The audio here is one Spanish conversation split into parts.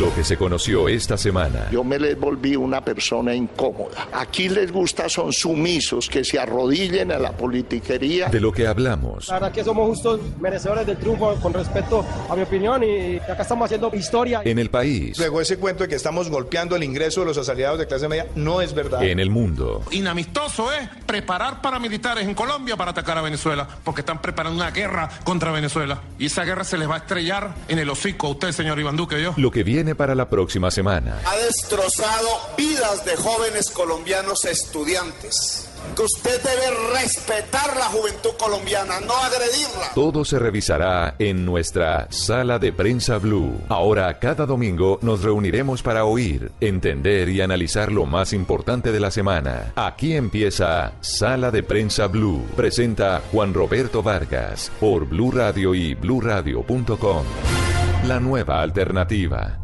Lo que se conoció esta semana. Yo me les volví una persona incómoda. Aquí les gusta son sumisos, que se arrodillen a la politiquería. De lo que hablamos. La verdad que somos justos merecedores del triunfo con respecto a mi opinión y acá estamos haciendo historia. En el país. Luego ese cuento de que estamos golpeando el ingreso de los asalariados de clase media no es verdad. En el mundo. Inamistoso es preparar paramilitares en Colombia para atacar a Venezuela, porque están preparando una guerra contra Venezuela. Y esa guerra se les va a estrellar en el hocico a usted, señor Iván Duque, yo. Lo que viene para la próxima semana. Ha destrozado vidas de jóvenes colombianos estudiantes. Que usted debe respetar la juventud colombiana, no agredirla. Todo se revisará en nuestra sala de prensa Blue. Ahora, cada domingo nos reuniremos para oír, entender y analizar lo más importante de la semana. Aquí empieza Sala de Prensa Blue. Presenta Juan Roberto Vargas por Blue Radio y bluradio.com. La nueva alternativa.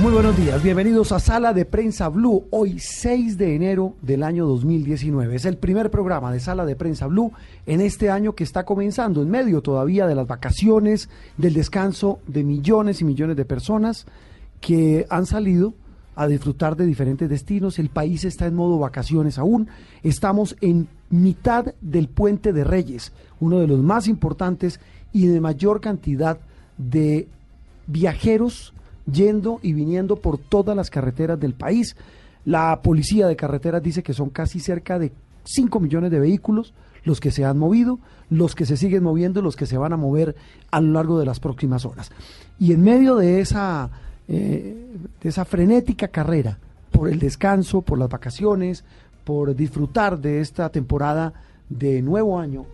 Muy buenos días, bienvenidos a Sala de Prensa Blue, hoy 6 de enero del año 2019. Es el primer programa de Sala de Prensa Blue en este año que está comenzando, en medio todavía de las vacaciones, del descanso de millones y millones de personas que han salido a disfrutar de diferentes destinos. El país está en modo vacaciones aún. Estamos en mitad del puente de Reyes, uno de los más importantes y de mayor cantidad de viajeros yendo y viniendo por todas las carreteras del país. La policía de carreteras dice que son casi cerca de 5 millones de vehículos los que se han movido, los que se siguen moviendo, los que se van a mover a lo largo de las próximas horas. Y en medio de esa, eh, de esa frenética carrera por el descanso, por las vacaciones, por disfrutar de esta temporada de nuevo año,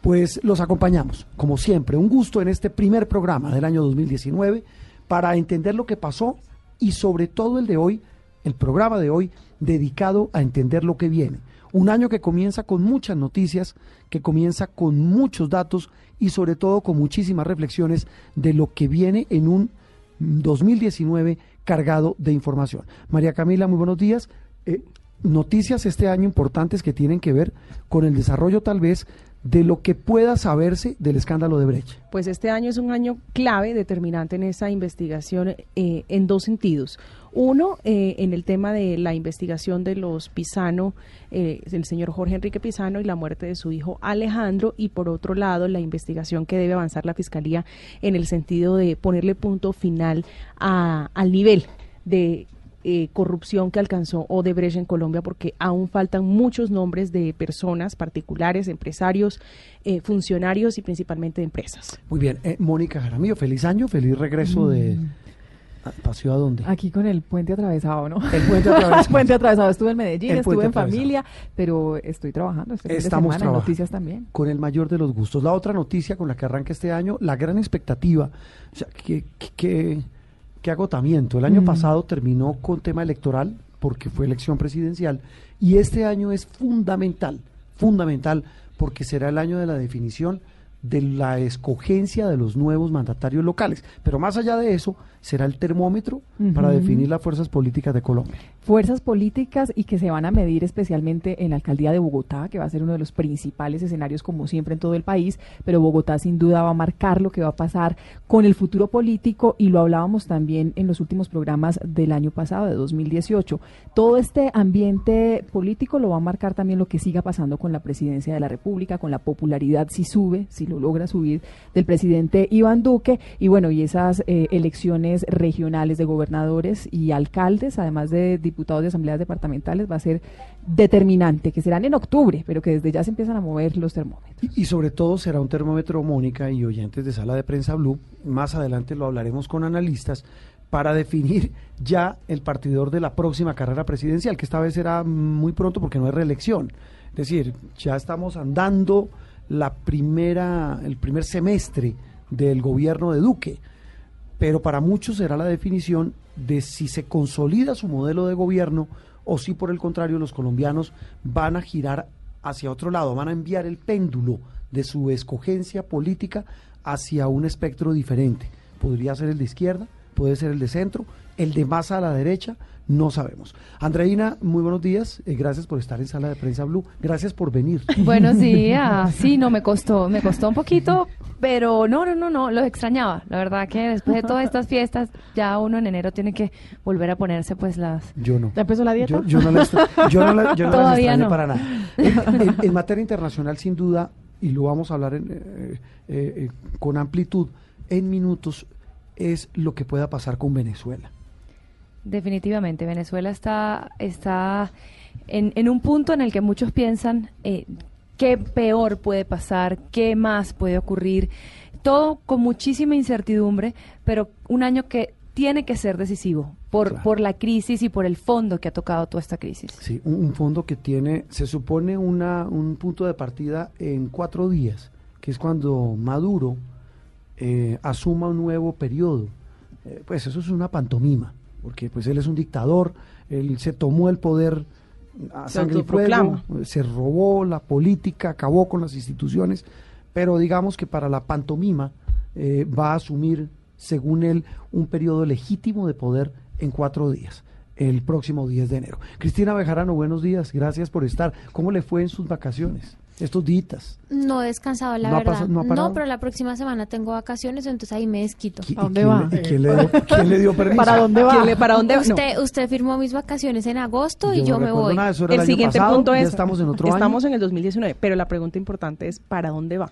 pues los acompañamos, como siempre. Un gusto en este primer programa del año 2019 para entender lo que pasó y sobre todo el de hoy, el programa de hoy, dedicado a entender lo que viene. Un año que comienza con muchas noticias, que comienza con muchos datos y sobre todo con muchísimas reflexiones de lo que viene en un 2019 cargado de información. María Camila, muy buenos días. Eh, noticias este año importantes que tienen que ver con el desarrollo tal vez de lo que pueda saberse del escándalo de Brecht. Pues este año es un año clave, determinante en esa investigación eh, en dos sentidos. Uno, eh, en el tema de la investigación de los Pisano, eh, el señor Jorge Enrique Pisano y la muerte de su hijo Alejandro, y por otro lado, la investigación que debe avanzar la Fiscalía en el sentido de ponerle punto final a, al nivel de eh, corrupción que alcanzó Odebrecht en Colombia, porque aún faltan muchos nombres de personas particulares, empresarios, eh, funcionarios y principalmente de empresas. Muy bien, eh, Mónica Jaramillo, feliz año, feliz regreso de... Mm. ¿Pasó a dónde? Aquí con el puente atravesado, ¿no? El puente atravesado. el puente atravesado. Estuve en Medellín, El estuve en atravesado. familia, pero estoy trabajando. Este fin de Estamos semana, en trabajando. noticias también. Con el mayor de los gustos. La otra noticia con la que arranca este año, la gran expectativa, o sea, qué, qué- qué- agotamiento. El año Mm. pasado terminó con tema electoral, porque fue elección presidencial, y este año es fundamental, fundamental, porque será el año de la definición de la escogencia de los nuevos mandatarios locales. Pero más allá de eso, será el termómetro para definir las fuerzas políticas de Colombia. Fuerzas políticas y que se van a medir especialmente en la alcaldía de Bogotá, que va a ser uno de los principales escenarios como siempre en todo el país, pero Bogotá sin duda va a marcar lo que va a pasar con el futuro político y lo hablábamos también en los últimos programas del año pasado, de 2018. Todo este ambiente político lo va a marcar también lo que siga pasando con la presidencia de la República, con la popularidad si sube, si lo logra subir, del presidente Iván Duque y bueno, y esas eh, elecciones regionales de gobernadores y alcaldes, además de diputados de asambleas departamentales, va a ser determinante, que serán en octubre, pero que desde ya se empiezan a mover los termómetros. Y, y sobre todo será un termómetro, Mónica y oyentes de Sala de Prensa Blue, más adelante lo hablaremos con analistas, para definir ya el partidor de la próxima carrera presidencial, que esta vez será muy pronto porque no hay reelección. Es decir, ya estamos andando la primera, el primer semestre del gobierno de Duque, pero para muchos será la definición de si se consolida su modelo de gobierno o si por el contrario los colombianos van a girar hacia otro lado, van a enviar el péndulo de su escogencia política hacia un espectro diferente. Podría ser el de izquierda, puede ser el de centro, el de más a la derecha, no sabemos. Andreina, muy buenos días. Eh, gracias por estar en Sala de Prensa Blue. Gracias por venir. Buenos días. Sí, no, me costó, me costó un poquito, pero no, no, no, no, lo extrañaba. La verdad que después de todas estas fiestas, ya uno en enero tiene que volver a ponerse pues las... Yo no. ¿Ya empezó la dieta? Yo, yo no las yo no la- yo no las Todavía no. para nada. En, en- en materia internacional, sin duda, y lo vamos a hablar en, eh, eh, eh, con amplitud en minutos, es lo que pueda pasar con Venezuela. Definitivamente, Venezuela está, está en, en un punto en el que muchos piensan eh, qué peor puede pasar, qué más puede ocurrir, todo con muchísima incertidumbre, pero un año que tiene que ser decisivo por, por la crisis y por el fondo que ha tocado toda esta crisis. Sí, un, un fondo que tiene, se supone una, un punto de partida en cuatro días, que es cuando Maduro eh, asuma un nuevo periodo. Eh, pues eso es una pantomima, porque pues él es un dictador, él se tomó el poder a Se sangre y fuego, se robó la política, acabó con las instituciones, pero digamos que para la pantomima eh, va a asumir, según él, un periodo legítimo de poder en cuatro días, el próximo 10 de enero. Cristina Bejarano, buenos días, gracias por estar. ¿Cómo le fue en sus vacaciones? Estos días. No he descansado, la ¿No ha verdad. pasado- no pero la próxima semana tengo vacaciones, entonces ahí me desquito. ¿Y quién le- y quién le dio, quién le dio permiso? ¿Para dónde va? ¿Quién le- ¿Para dónde va? Usted, usted firmó mis vacaciones en agosto y Yo me voy. nada, eso era El siguiente pasado, punto ya es, estamos en otro estamos año. en el 2019, pero la pregunta importante es, ¿para dónde va?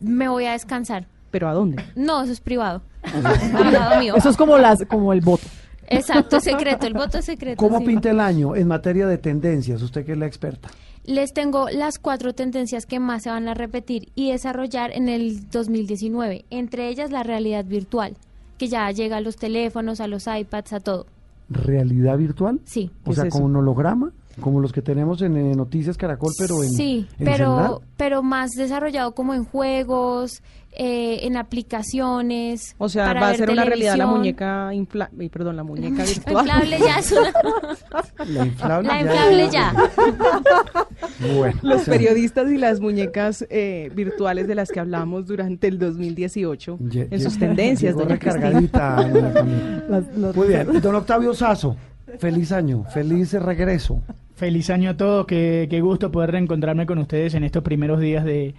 Me voy a descansar. ¿Pero a dónde? No, eso es privado. Mío. Eso es como las como el voto. Exacto, es secreto. El voto es secreto. ¿Cómo sí. pinta el año en materia de tendencias? Usted que es la experta. Les tengo las cuatro tendencias que más se van a repetir y desarrollar en el 2019. Entre ellas la realidad virtual, que ya llega a los teléfonos, a los iPads, a todo. ¿Realidad virtual? Sí. O ¿Qué sea, es como un holograma, como los que tenemos en eh, Noticias Caracol, pero en sí, en celular. pero, pero más desarrollado como en juegos, eh, en aplicaciones. O sea, para va a ser una realidad la muñeca infla ay, perdón, la muñeca virtual. Inflable ya es una... La inflable, La ya- inflable ya. Bueno, Los periodistas y las muñecas eh, virtuales de las que hablamos durante el 2018 lle- en sus tendencias, doña recargadita. Las- Muy bien, don Octavio Sazo, feliz año, feliz regreso. Feliz año a todos, qué, qué gusto poder reencontrarme con ustedes en estos primeros días de,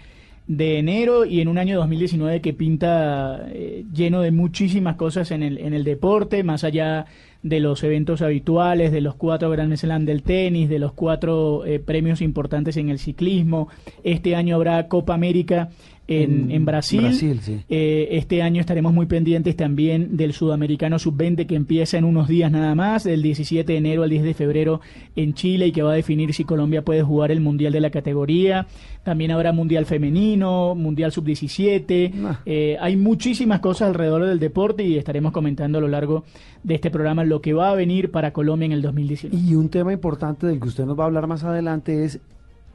de enero y en un año 2019 que pinta eh, lleno de muchísimas cosas en el, en el deporte, más allá de los eventos habituales, de los cuatro Grand Slam del tenis, de los cuatro eh, premios importantes en el ciclismo. Este año habrá Copa América en, Brasil. Brasil, sí. Eh, este año estaremos muy pendientes también del Sudamericano Sub-20 que empieza en unos días nada más, del 17 de enero al 10 de febrero en Chile y que va a definir si Colombia puede jugar el Mundial de la categoría. También habrá Mundial Femenino, Mundial Sub-17. Ah. Eh, hay muchísimas cosas alrededor del deporte y estaremos comentando a lo largo de este programa lo que va a venir para Colombia en el 2019. Y un tema importante del que usted nos va a hablar más adelante es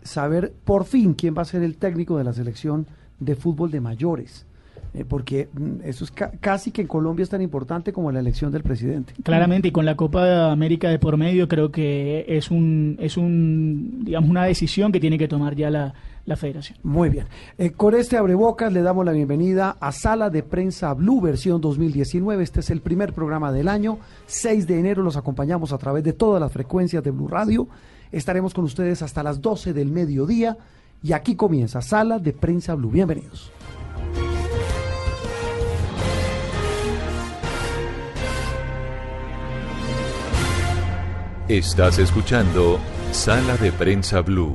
saber por fin quién va a ser el técnico de la selección de fútbol de mayores. Eh, porque mm, eso es ca- casi que en Colombia es tan importante como la elección del presidente. Claramente, y con la Copa América de por medio, creo que es un, es un, digamos, una decisión que tiene que tomar ya la, la federación. Muy bien. Eh, con este abrebocas le damos la bienvenida a Sala de Prensa Blue versión 2019. Este es el primer programa del año. 6 de enero los acompañamos a través de todas las frecuencias de Blue Radio. Estaremos con ustedes hasta las 12 del mediodía. Y aquí comienza Sala de Prensa Blue. Bienvenidos. Estás escuchando Sala de Prensa Blue.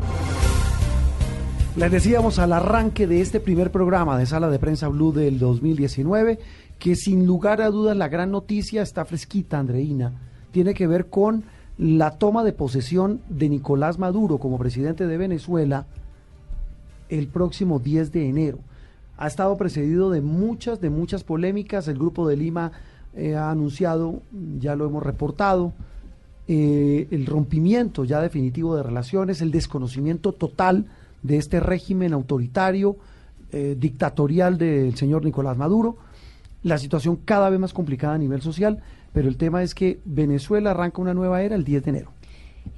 Les decíamos al arranque de este primer programa de Sala de Prensa Blue del 2019 que sin lugar a dudas la gran noticia está fresquita, Andreina. Tiene que ver con la toma de posesión de Nicolás Maduro como presidente de Venezuela el próximo 10 de enero. Ha estado precedido de muchas, de muchas polémicas. El Grupo de Lima eh, ha anunciado, ya lo hemos reportado, eh, el rompimiento ya definitivo de relaciones, el desconocimiento total de este régimen autoritario, eh, dictatorial del señor Nicolás Maduro, la situación cada vez más complicada a nivel social, pero el tema es que Venezuela arranca una nueva era el 10 de enero.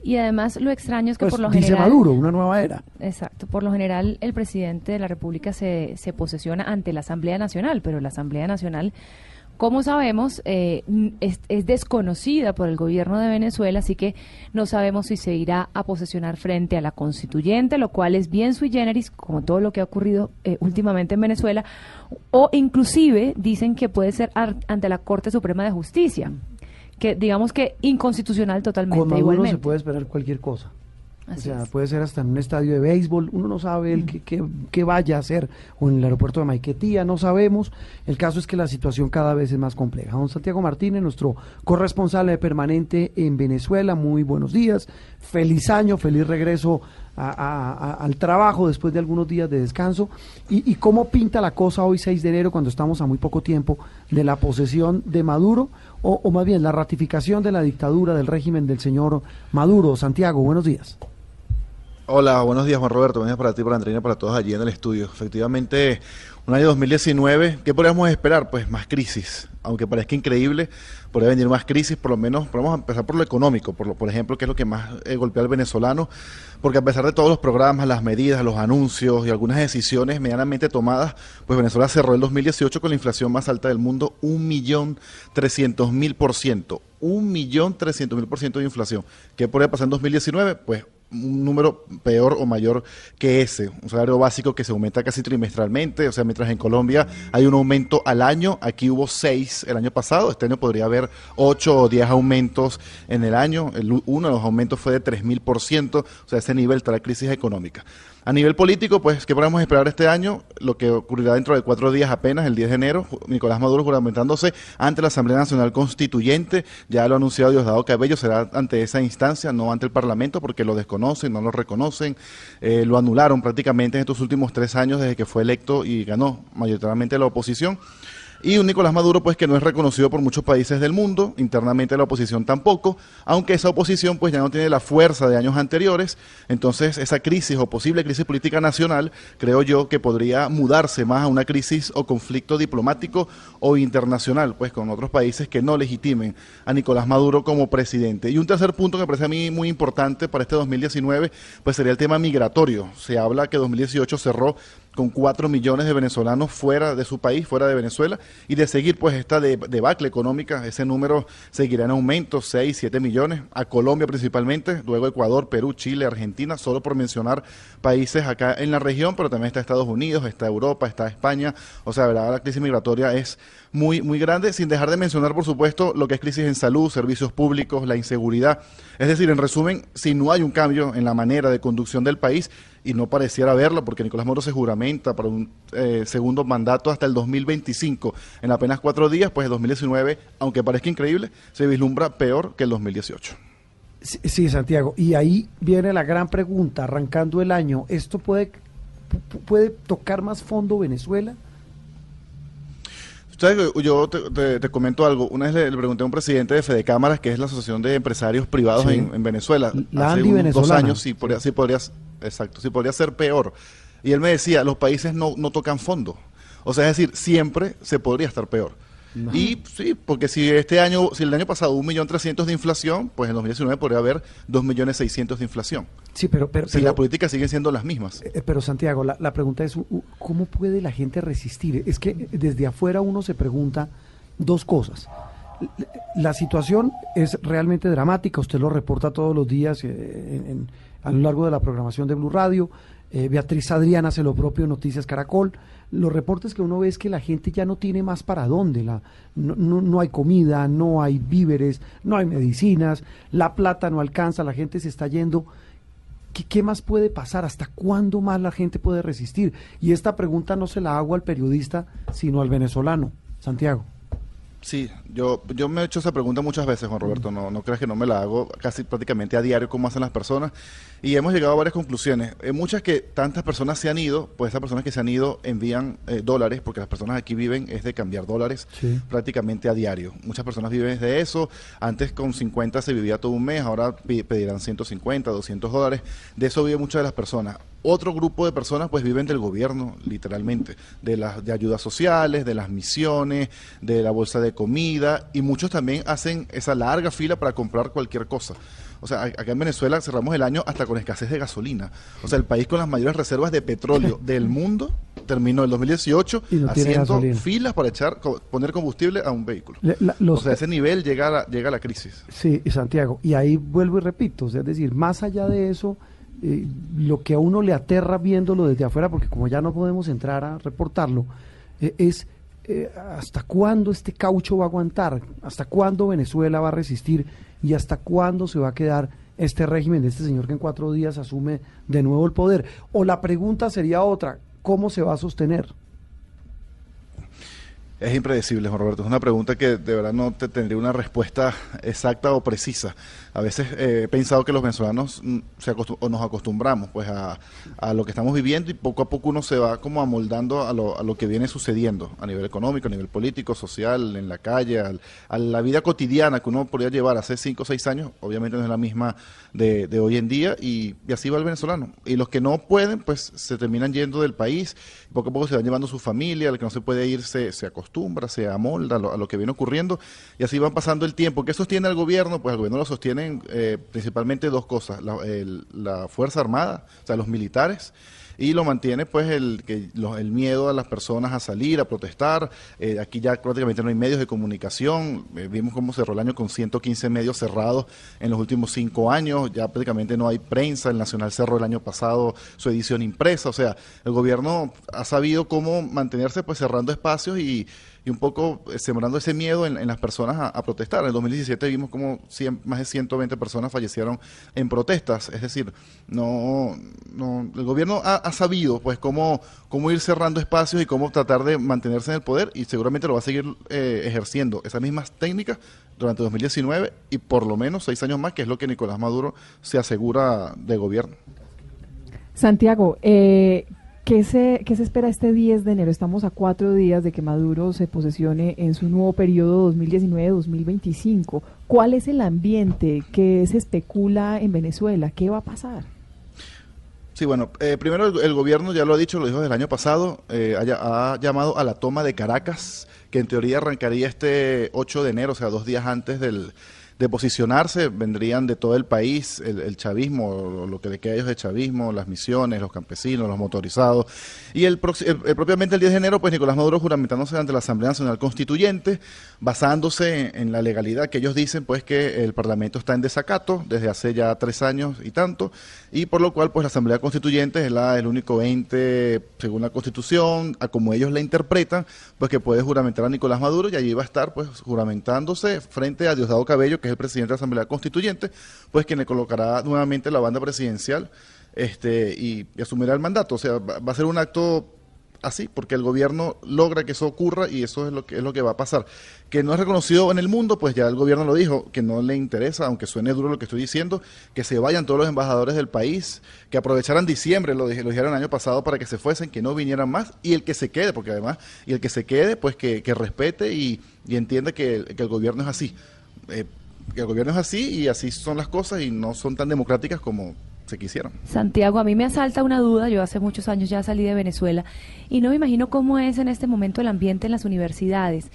Y además lo extraño es que Pues, por lo dice general... Maduro, una nueva era. Exacto. Por lo general, el presidente de la República se, se posesiona ante la Asamblea Nacional, pero la Asamblea Nacional, como sabemos, eh, es, es desconocida por el gobierno de Venezuela, así que no sabemos si se irá a posesionar frente a la constituyente, lo cual es bien sui generis, como todo lo que ha ocurrido eh, últimamente en Venezuela, o inclusive dicen que puede ser ante la Corte Suprema de Justicia, que digamos que inconstitucional totalmente, Con Maduro igualmente. se puede esperar cualquier cosa. Así o sea, es. puede ser hasta en un estadio de béisbol, uno no sabe el que, que- que vaya a hacer, o en el aeropuerto de Maiquetía, no sabemos. El caso es que la situación cada vez es más compleja. Don Santiago Martínez, nuestro corresponsal permanente en Venezuela, muy buenos días, feliz año, feliz regreso a- a- a- al trabajo después de algunos días de descanso. ¿Y, y cómo pinta la cosa hoy 6 de enero cuando estamos a muy poco tiempo de la posesión de Maduro, o, o más bien la ratificación de la dictadura del régimen del señor Maduro? Santiago, buenos días. Hola, buenos días Juan Roberto, buenos días para ti, para Andrina, para todos allí en el estudio. Efectivamente, un año 2019, ¿qué podríamos esperar? Pues más crisis, aunque parezca increíble, podría venir más crisis, por lo menos, vamos a empezar por lo económico, por, lo, por ejemplo, que es lo que más eh, golpea al venezolano, porque a pesar de todos los programas, las medidas, los anuncios y algunas decisiones medianamente tomadas, pues Venezuela cerró el 2018 con la inflación más alta del mundo, un millón trescientos mil por ciento, un millón trescientos mil por ciento de inflación. ¿Qué podría pasar en 2019? Pues un número peor o mayor que ese, un salario básico que se aumenta casi trimestralmente, o sea, mientras en Colombia hay un aumento al año, aquí hubo seis el año pasado, este año podría haber ocho o diez aumentos en el año, el, uno de los aumentos fue de tres mil por ciento, o sea, ese nivel está la crisis económica. A nivel político, pues, ¿qué podemos esperar este año? Lo que ocurrirá dentro de cuatro días apenas, el 10 de enero, Nicolás Maduro juramentándose ante la Asamblea Nacional Constituyente, ya lo ha anunciado Diosdado Cabello, será ante esa instancia, no ante el Parlamento, porque lo desconocen, no lo reconocen, eh, lo anularon prácticamente en estos últimos tres años desde que fue electo y ganó mayoritariamente la oposición. Y un Nicolás Maduro, pues que no es reconocido por muchos países del mundo, internamente la oposición tampoco, aunque esa oposición pues ya no tiene la fuerza de años anteriores, entonces esa crisis o posible crisis política nacional, creo yo que podría mudarse más a una crisis o conflicto diplomático o internacional, pues con otros países que no legitimen a Nicolás Maduro como presidente. Y un tercer punto que me parece a mí muy importante para este 2019, pues sería el tema migratorio. Se habla que 2018 cerró con 4 millones de venezolanos fuera de su país, fuera de Venezuela, y de seguir pues esta de- debacle económica, ese número seguirá en aumento, 6, 7 millones, a Colombia principalmente, luego Ecuador, Perú, Chile, Argentina, solo por mencionar países acá en la región, pero también está Estados Unidos, está Europa, está España, o sea, ¿verdad? la crisis migratoria es muy, muy grande, sin dejar de mencionar, por supuesto, lo que es crisis en salud, servicios públicos, la inseguridad. Es decir, en resumen, si no hay un cambio en la manera de conducción del país, y no pareciera haberlo, porque Nicolás Maduro se juramenta para un eh, segundo mandato hasta el 2025, en apenas cuatro días, pues el 2019, aunque parezca increíble, se vislumbra peor que el 2018. Sí, sí, Santiago. Y ahí viene la gran pregunta, arrancando el año, ¿esto puede, pu- puede tocar más fondo Venezuela? ¿Sabes Yo te, te- te comento algo. Una vez le, le pregunté a un presidente de Fede Cámaras, que es la Asociación de Empresarios Privados Sí. en, en Venezuela, La hace unos dos años, si podría, si podría, exacto, si podría ser peor. Y él me decía, los países no, no tocan fondo. O sea, es decir, siempre se podría estar peor. Y sí, porque si este año, si el año pasado un millón trescientos de inflación, pues en 2019 podría haber dos millones seiscientos de inflación. Sí, pero... pero, Si pero- las políticas siguen siendo las mismas. Eh, Pero Santiago, la, la pregunta es, ¿cómo puede la gente resistir? Es que desde afuera uno se pregunta dos cosas. La situación es realmente dramática, usted lo reporta todos los días eh, en- en- a lo largo de la programación de Blue Radio. Eh, Beatriz Adrián hace lo propio Noticias Caracol. Los reportes que uno ve es que la gente ya no tiene más para dónde. La, no hay comida, no hay víveres, no hay medicinas, la plata no alcanza, la gente se está yendo. ¿Qué, qué más puede pasar? ¿Hasta cuándo más la gente puede resistir? Y esta pregunta no se la hago al periodista, sino al venezolano, Santiago. Sí, yo, yo me he hecho esa pregunta muchas veces, Juan Roberto, no, no creas que no me la hago casi prácticamente a diario como hacen las personas y hemos llegado a varias conclusiones. En muchas que tantas personas se han ido, pues esas personas que se han ido envían eh, dólares, porque las personas aquí viven es de cambiar dólares prácticamente a diario. Muchas personas viven de eso, antes con 50 se vivía todo un mes, ahora pedirán 150, 200 dólares, de eso viven muchas de las personas. Otro grupo de personas pues viven del gobierno, literalmente, de las de ayudas sociales, de las misiones, de la bolsa de comida y muchos también hacen esa larga fila para comprar cualquier cosa. O sea, acá en Venezuela cerramos el año hasta con escasez de gasolina. O sea, el país con las mayores reservas de petróleo del mundo terminó el 2018 haciendo filas para echar poner combustible a un vehículo. o sea, ese nivel llega a la, llega a la crisis. Sí, y Santiago, y ahí vuelvo y repito, es decir, más allá de eso, eh, lo que a uno le aterra viéndolo desde afuera, porque como ya no podemos entrar a reportarlo, eh, es eh, hasta cuándo este caucho va a aguantar, hasta cuándo Venezuela va a resistir y hasta cuándo se va a quedar este régimen de este señor que en cuatro días asume de nuevo el poder. O la pregunta sería otra, ¿cómo se va a sostener? Es impredecible, Juan Roberto. Es una pregunta que de verdad no te tendría una respuesta exacta o precisa. A veces eh, he pensado que los venezolanos mm, se o nos acostumbramos pues a, lo que estamos viviendo y poco a poco uno se va como amoldando a lo, a lo que viene sucediendo a nivel económico, a nivel político, social, en la calle, a la vida cotidiana que uno podría llevar hace cinco o seis años. Obviamente no es la misma de, hoy en día y, así va el venezolano. Y los que no pueden pues se terminan yendo del país, poco a poco se van llevando su familia, el que no se puede ir se, se acostumbra, se amolda a lo, a lo que viene ocurriendo y así van pasando el tiempo. ¿Qué sostiene al gobierno? Pues el gobierno lo sostiene eh, principalmente dos cosas, la, Fuerza Armada, o sea, los militares, y lo mantiene pues el, que, el miedo a las personas a salir, a protestar. Eh, aquí ya prácticamente no hay medios de comunicación. Eh, vimos cómo cerró el año con 115 medios cerrados en los últimos cinco años. Ya prácticamente no hay prensa. El Nacional cerró el año pasado su edición impresa. O sea, el gobierno ha sabido cómo mantenerse pues cerrando espacios y y un poco eh, sembrando ese miedo en, las personas a, protestar. En el 2017 vimos como más de 120 personas fallecieron en protestas, es decir, no, no el gobierno ha, sabido pues cómo, cómo ir cerrando espacios y cómo tratar de mantenerse en el poder y seguramente lo va a seguir eh, ejerciendo esas mismas técnicas durante 2019 y por lo menos seis años más, que es lo que Nicolás Maduro se asegura de gobierno. Santiago, eh, ¿Qué se, ¿Qué se espera este 10 de enero? Estamos a cuatro días de que Maduro se posesione en su nuevo periodo 2019-2025. ¿Cuál es el ambiente que se especula en Venezuela? ¿Qué va a pasar? Sí, bueno, eh, primero el, gobierno ya lo ha dicho, lo dijo desde el año pasado, eh, ha, llamado a la toma de Caracas, que en teoría arrancaría este 8 de enero, o sea, dos días antes del, de posicionarse, vendrían de todo el país, el, chavismo, lo que le queda a ellos de chavismo, las misiones, los campesinos, los motorizados. Y el, propiamente el 10 de enero, pues Nicolás Maduro juramentándose ante la Asamblea Nacional Constituyente, basándose en, la legalidad que ellos dicen, pues que el Parlamento está en desacato desde hace ya tres años y tanto, y por lo cual, pues la Asamblea Constituyente es la, el único ente, según la Constitución, a como ellos la interpretan, pues que puede juramentar a Nicolás Maduro y allí va a estar, pues, juramentándose frente a Diosdado Cabello, que el presidente de la Asamblea Constituyente, pues quien le colocará nuevamente la banda presidencial este, y, asumirá el mandato. O sea, va, a ser un acto así, porque el gobierno logra que eso ocurra y eso es lo que es lo que va a pasar. Que no es reconocido en el mundo, pues ya el gobierno lo dijo, que no le interesa, aunque suene duro lo que estoy diciendo, que se vayan todos los embajadores del país, que aprovecharan diciembre, lo, lo dijeron el año pasado, para que se fuesen, que no vinieran más, y el que se quede, porque además, y el que se quede, pues que, respete y, y entienda que, el gobierno es así. Eh, el gobierno es así y así son las cosas y no son tan democráticas como se quisieran. Santiago, a mí me asalta una duda, yo hace muchos años ya salí de Venezuela y no me imagino cómo es en este momento el ambiente en las universidades.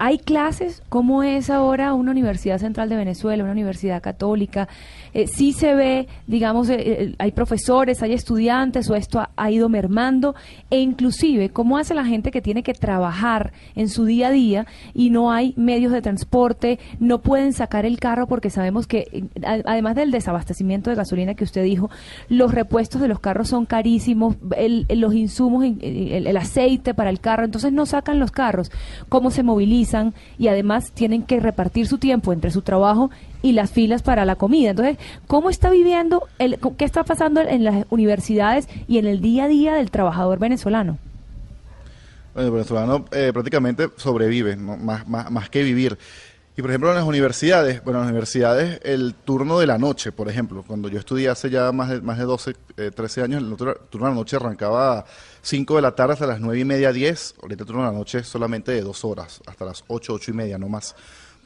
¿Hay clases? ¿Cómo es ahora una Universidad Central de Venezuela, una universidad católica? Eh, ¿Sí se ve, digamos, eh, eh, hay profesores, hay estudiantes o esto ha, ido mermando? E inclusive, ¿cómo hace la gente que tiene que trabajar en su día a día y no hay medios de transporte, no pueden sacar el carro porque sabemos que, además del desabastecimiento de gasolina que usted dijo, los repuestos de los carros son carísimos, los insumos, el aceite para el carro, entonces no sacan los carros. ¿Cómo se movilizan? y además tienen que repartir su tiempo entre su trabajo y las filas para la comida. Entonces, ¿cómo está viviendo, el, qué está pasando en las universidades y en el día a día del trabajador venezolano? Bueno, el venezolano eh, prácticamente sobrevive, más, más, más que vivir. Y por ejemplo en las universidades, bueno, en las universidades el turno de la noche, por ejemplo, cuando yo estudié hace ya más de, más de 12, 13 eh, años, el turno de la noche arrancaba a 5 de la tarde hasta las 9 y media, 10, ahorita el turno de la noche solamente de 2 horas, hasta las 8, 8 y media, no más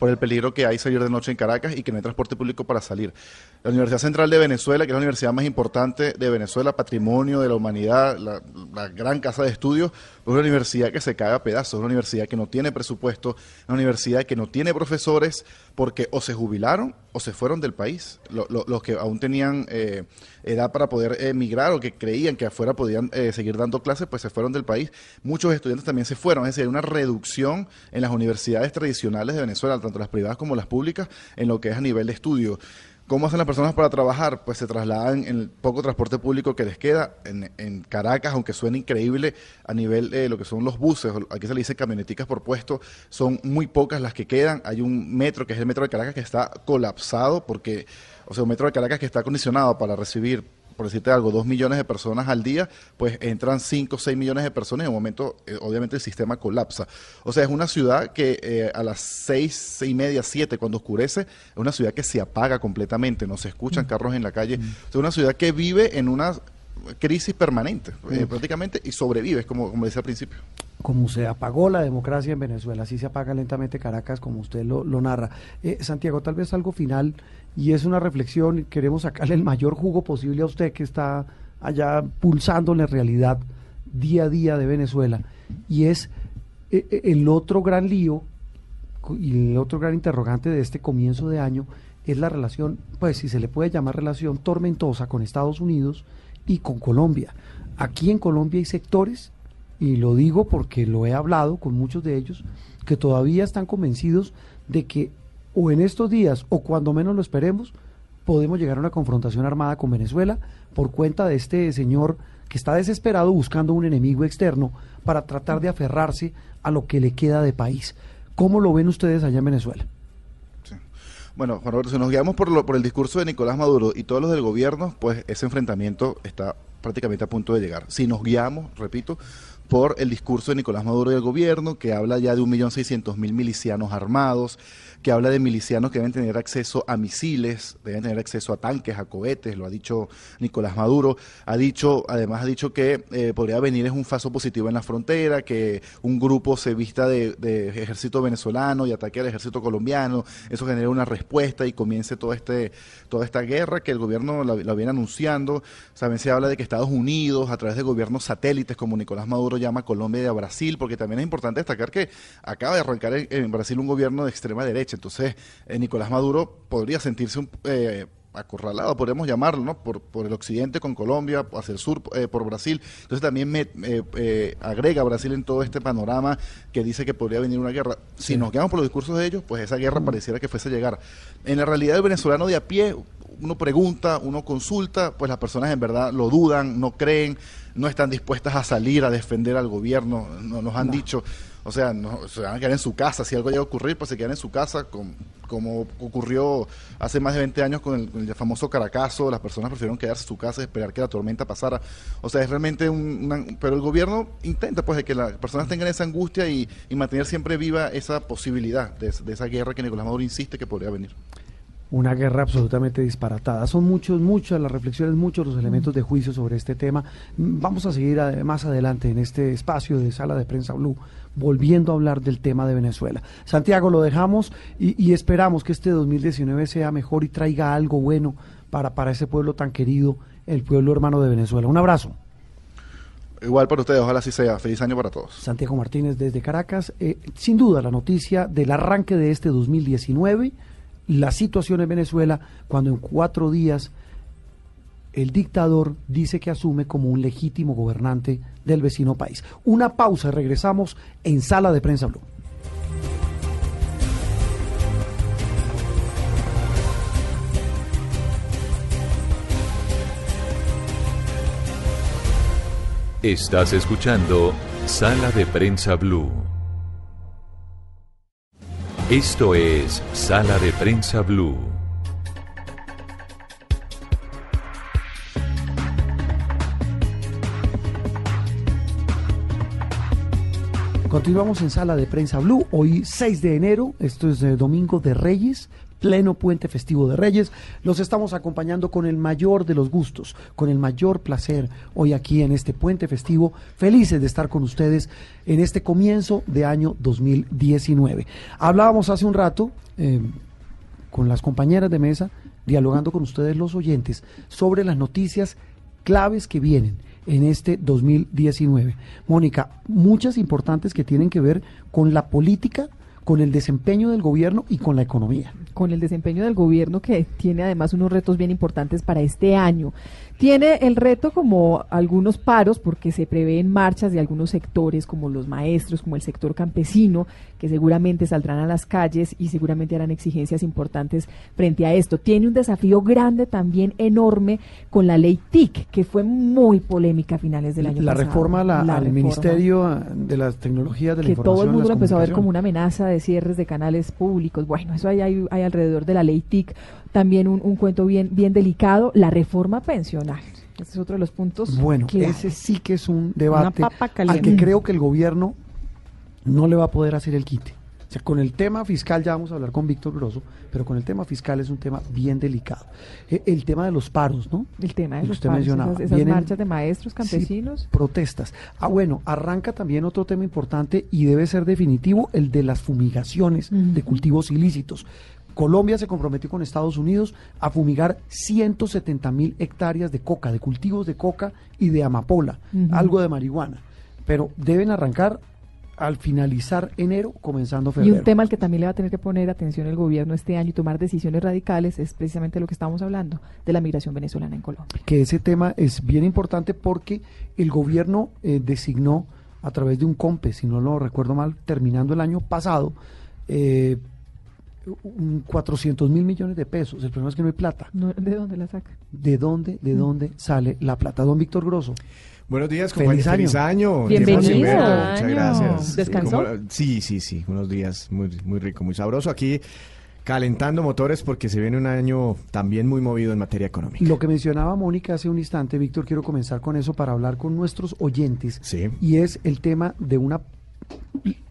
por el peligro que hay salir de noche en Caracas y que no hay transporte público para salir. La Universidad Central de Venezuela, que es la universidad más importante de Venezuela, patrimonio de la humanidad, la, gran casa de estudios, es una universidad que se caga a pedazos, una universidad que no tiene presupuesto, es una universidad que no tiene profesores porque o se jubilaron o se fueron del país. los que aún tenían eh, edad para poder emigrar o que creían que afuera podían eh, seguir dando clases, pues se fueron del país. Muchos estudiantes también se fueron, es decir, hay una reducción en las universidades tradicionales de Venezuela, tanto las privadas como las públicas, en lo que es a nivel de estudio. ¿Cómo hacen las personas para trabajar? Pues se trasladan en el poco transporte público que les queda. En, Caracas, aunque suene increíble a nivel de lo que son los buses, aquí se le dice camioneticas por puesto, son muy pocas las que quedan. Hay un metro, que es el metro de Caracas, que está colapsado porque, o sea, un metro de Caracas que está acondicionado para recibir por decirte algo, dos millones de personas al día, pues entran cinco o seis millones de personas y en un momento, eh, obviamente, el sistema colapsa. O sea, es una ciudad que eh, a las seis, seis y media, siete, cuando oscurece, es una ciudad que se apaga completamente, no se escuchan mm. carros en la calle. Mm. Es una ciudad que vive en una crisis permanente, eh, prácticamente, y sobrevive, como, como decía al principio como se apagó la democracia en Venezuela, así se apaga lentamente Caracas, como usted lo, narra. Santiago, tal vez algo final y es una reflexión, queremos sacarle el mayor jugo posible a usted que está allá pulsando la realidad día a día de Venezuela, y es eh, eh, el otro gran lío y el otro gran interrogante de este comienzo de año es la relación, pues si se le puede llamar relación tormentosa con Estados Unidos y con Colombia. Aquí en Colombia hay sectores, y lo digo porque lo he hablado con muchos de ellos, que todavía están convencidos de que o en estos días o cuando menos lo esperemos, podemos llegar a una confrontación armada con Venezuela por cuenta de este señor que está desesperado buscando un enemigo externo para tratar de aferrarse a lo que le queda de país. ¿Cómo lo ven ustedes allá en Venezuela? Bueno, Juan Roberto, si nos guiamos por, lo, por el discurso de Nicolás Maduro y todos los del gobierno, pues ese enfrentamiento está prácticamente a punto de llegar. Si nos guiamos, repito, por el discurso de Nicolás Maduro y el gobierno, que habla ya de 1.600.000 milicianos armados, que habla de milicianos que deben tener acceso a misiles, deben tener acceso a tanques, a cohetes, lo ha dicho Nicolás Maduro, ha dicho, además ha dicho que eh, podría venir es un falso positivo en la frontera, que un grupo se vista de, ejército venezolano y ataque al ejército colombiano, eso genera una respuesta y comience todo este, toda esta guerra que el gobierno la, viene anunciando. Saben, se habla de que Estados Unidos, a través de gobiernos satélites, como Nicolás Maduro llama a Colombia y a Brasil, porque también es importante destacar que acaba de arrancar en Brasil un gobierno de extrema derecha entonces, eh, Nicolás Maduro podría sentirse un, eh, acorralado, podríamos llamarlo, ¿no? Por, por el occidente con Colombia, hacia el sur eh, por Brasil. Entonces también me, agrega a Brasil en todo este panorama que dice que podría venir una guerra. Si nos quedamos por los discursos de ellos, pues esa guerra pareciera que fuese a llegar. En la realidad el venezolano de a pie, uno pregunta, uno consulta, pues las personas en verdad lo dudan, no creen, no están dispuestas a salir a defender al gobierno, no, nos han dicho o sea, no, se van a quedar en su casa. Si algo llega a ocurrir, pues se quedan en su casa, como ocurrió hace más de 20 años con el, famoso Caracazo. Las personas prefirieron quedarse en su casa y esperar que la tormenta pasara. O sea, es realmente un... pero el gobierno intenta pues de que las personas tengan esa angustia y, mantener siempre viva esa posibilidad de, de esa guerra que Nicolás Maduro insiste que podría venir una guerra absolutamente disparatada. Son muchos, muchas las reflexiones, muchos los elementos de juicio sobre este tema. Vamos a seguir más adelante en este espacio de Sala de Prensa Blue, volviendo a hablar del tema de Venezuela. Santiago, lo dejamos y, esperamos que este 2019 sea mejor y traiga algo bueno para, para ese pueblo tan querido, el pueblo hermano de Venezuela. Un abrazo. Igual para ustedes, ojalá así sea. Feliz año para todos. Santiago Martínez desde Caracas. Eh, sin duda la noticia del arranque de este 2019 la situación en Venezuela cuando en cuatro días el dictador dice que asume como un legítimo gobernante del vecino país. Una pausa, regresamos en Sala de Prensa Blue. Estás escuchando Sala de Prensa Blue. Esto es Sala de Prensa Blue. Continuamos en Sala de Prensa Blue, hoy 6 de enero, esto es eh, Domingo de Reyes, pleno puente festivo de Reyes. Los estamos acompañando con el mayor de los gustos, con el mayor placer hoy aquí en este puente festivo. Felices de estar con ustedes en este comienzo de año 2019. Hablábamos hace un rato eh, con las compañeras de mesa, dialogando con ustedes los oyentes sobre las noticias claves que vienen en este 2019. Mónica, muchas importantes que tienen que ver con la política, con el desempeño del gobierno y con la economía. Con el desempeño del gobierno que tiene además unos retos bien importantes para este año. Tiene el reto como algunos paros, porque se prevén marchas de algunos sectores, como los maestros, como el sector campesino, que seguramente saldrán a las calles y seguramente harán exigencias importantes frente a esto. Tiene un desafío grande también enorme con la ley TIC, que fue muy polémica a finales del año la pasado. Reforma la, La al reforma. Ministerio de las Tecnologías de la que Información. todo el mundo lo empezó a ver como una amenaza de cierres de canales públicos. Bueno, eso hay, hay, hay alrededor de la ley TIC. También un, un cuento bien, bien delicado, la reforma pensional. Ese es otro de los puntos. Bueno, clave. ese sí que es un debate al que creo que el gobierno no le va a poder hacer el quite. O sea, con el tema fiscal ya vamos a hablar con Víctor Grosso, pero con el tema fiscal es un tema bien delicado. Eh, El, tema de los paros, ¿no? El tema de que los usted paros, mencionaba. esas, esas Vienen- marchas de maestros, Sí, campesinos. protestas. Ah, bueno, arranca también otro tema importante y debe ser definitivo, el de las fumigaciones de cultivos ilícitos. Colombia se comprometió con Estados Unidos a fumigar 170 mil hectáreas de coca, de cultivos de coca y de amapola, algo de marihuana. Pero deben arrancar al finalizar enero, comenzando Y febrero. un tema al que también le va a tener que poner atención el gobierno este año y tomar decisiones radicales es precisamente lo que estamos hablando de la migración venezolana en Colombia. que ese tema es bien importante porque el gobierno eh, designó a través de un COMPE, si no lo recuerdo mal, terminando el año pasado, eh, 400 mil millones de pesos. El problema es que no hay plata. No, ¿De dónde la saca? ¿De dónde, de dónde sale la plata? Don Víctor Grosso. Buenos días, Feliz compañero. Feliz año. año. Bienvenido. Muchas año. gracias. ¿Descansó? ¿Cómo- Sí, sí, sí. Unos días muy, muy rico, muy sabroso. Aquí calentando motores porque se viene un año también muy movido en materia económica. Lo que mencionaba Mónica hace un instante, Víctor, quiero comenzar con eso para hablar con nuestros oyentes. Sí. Y es el tema de una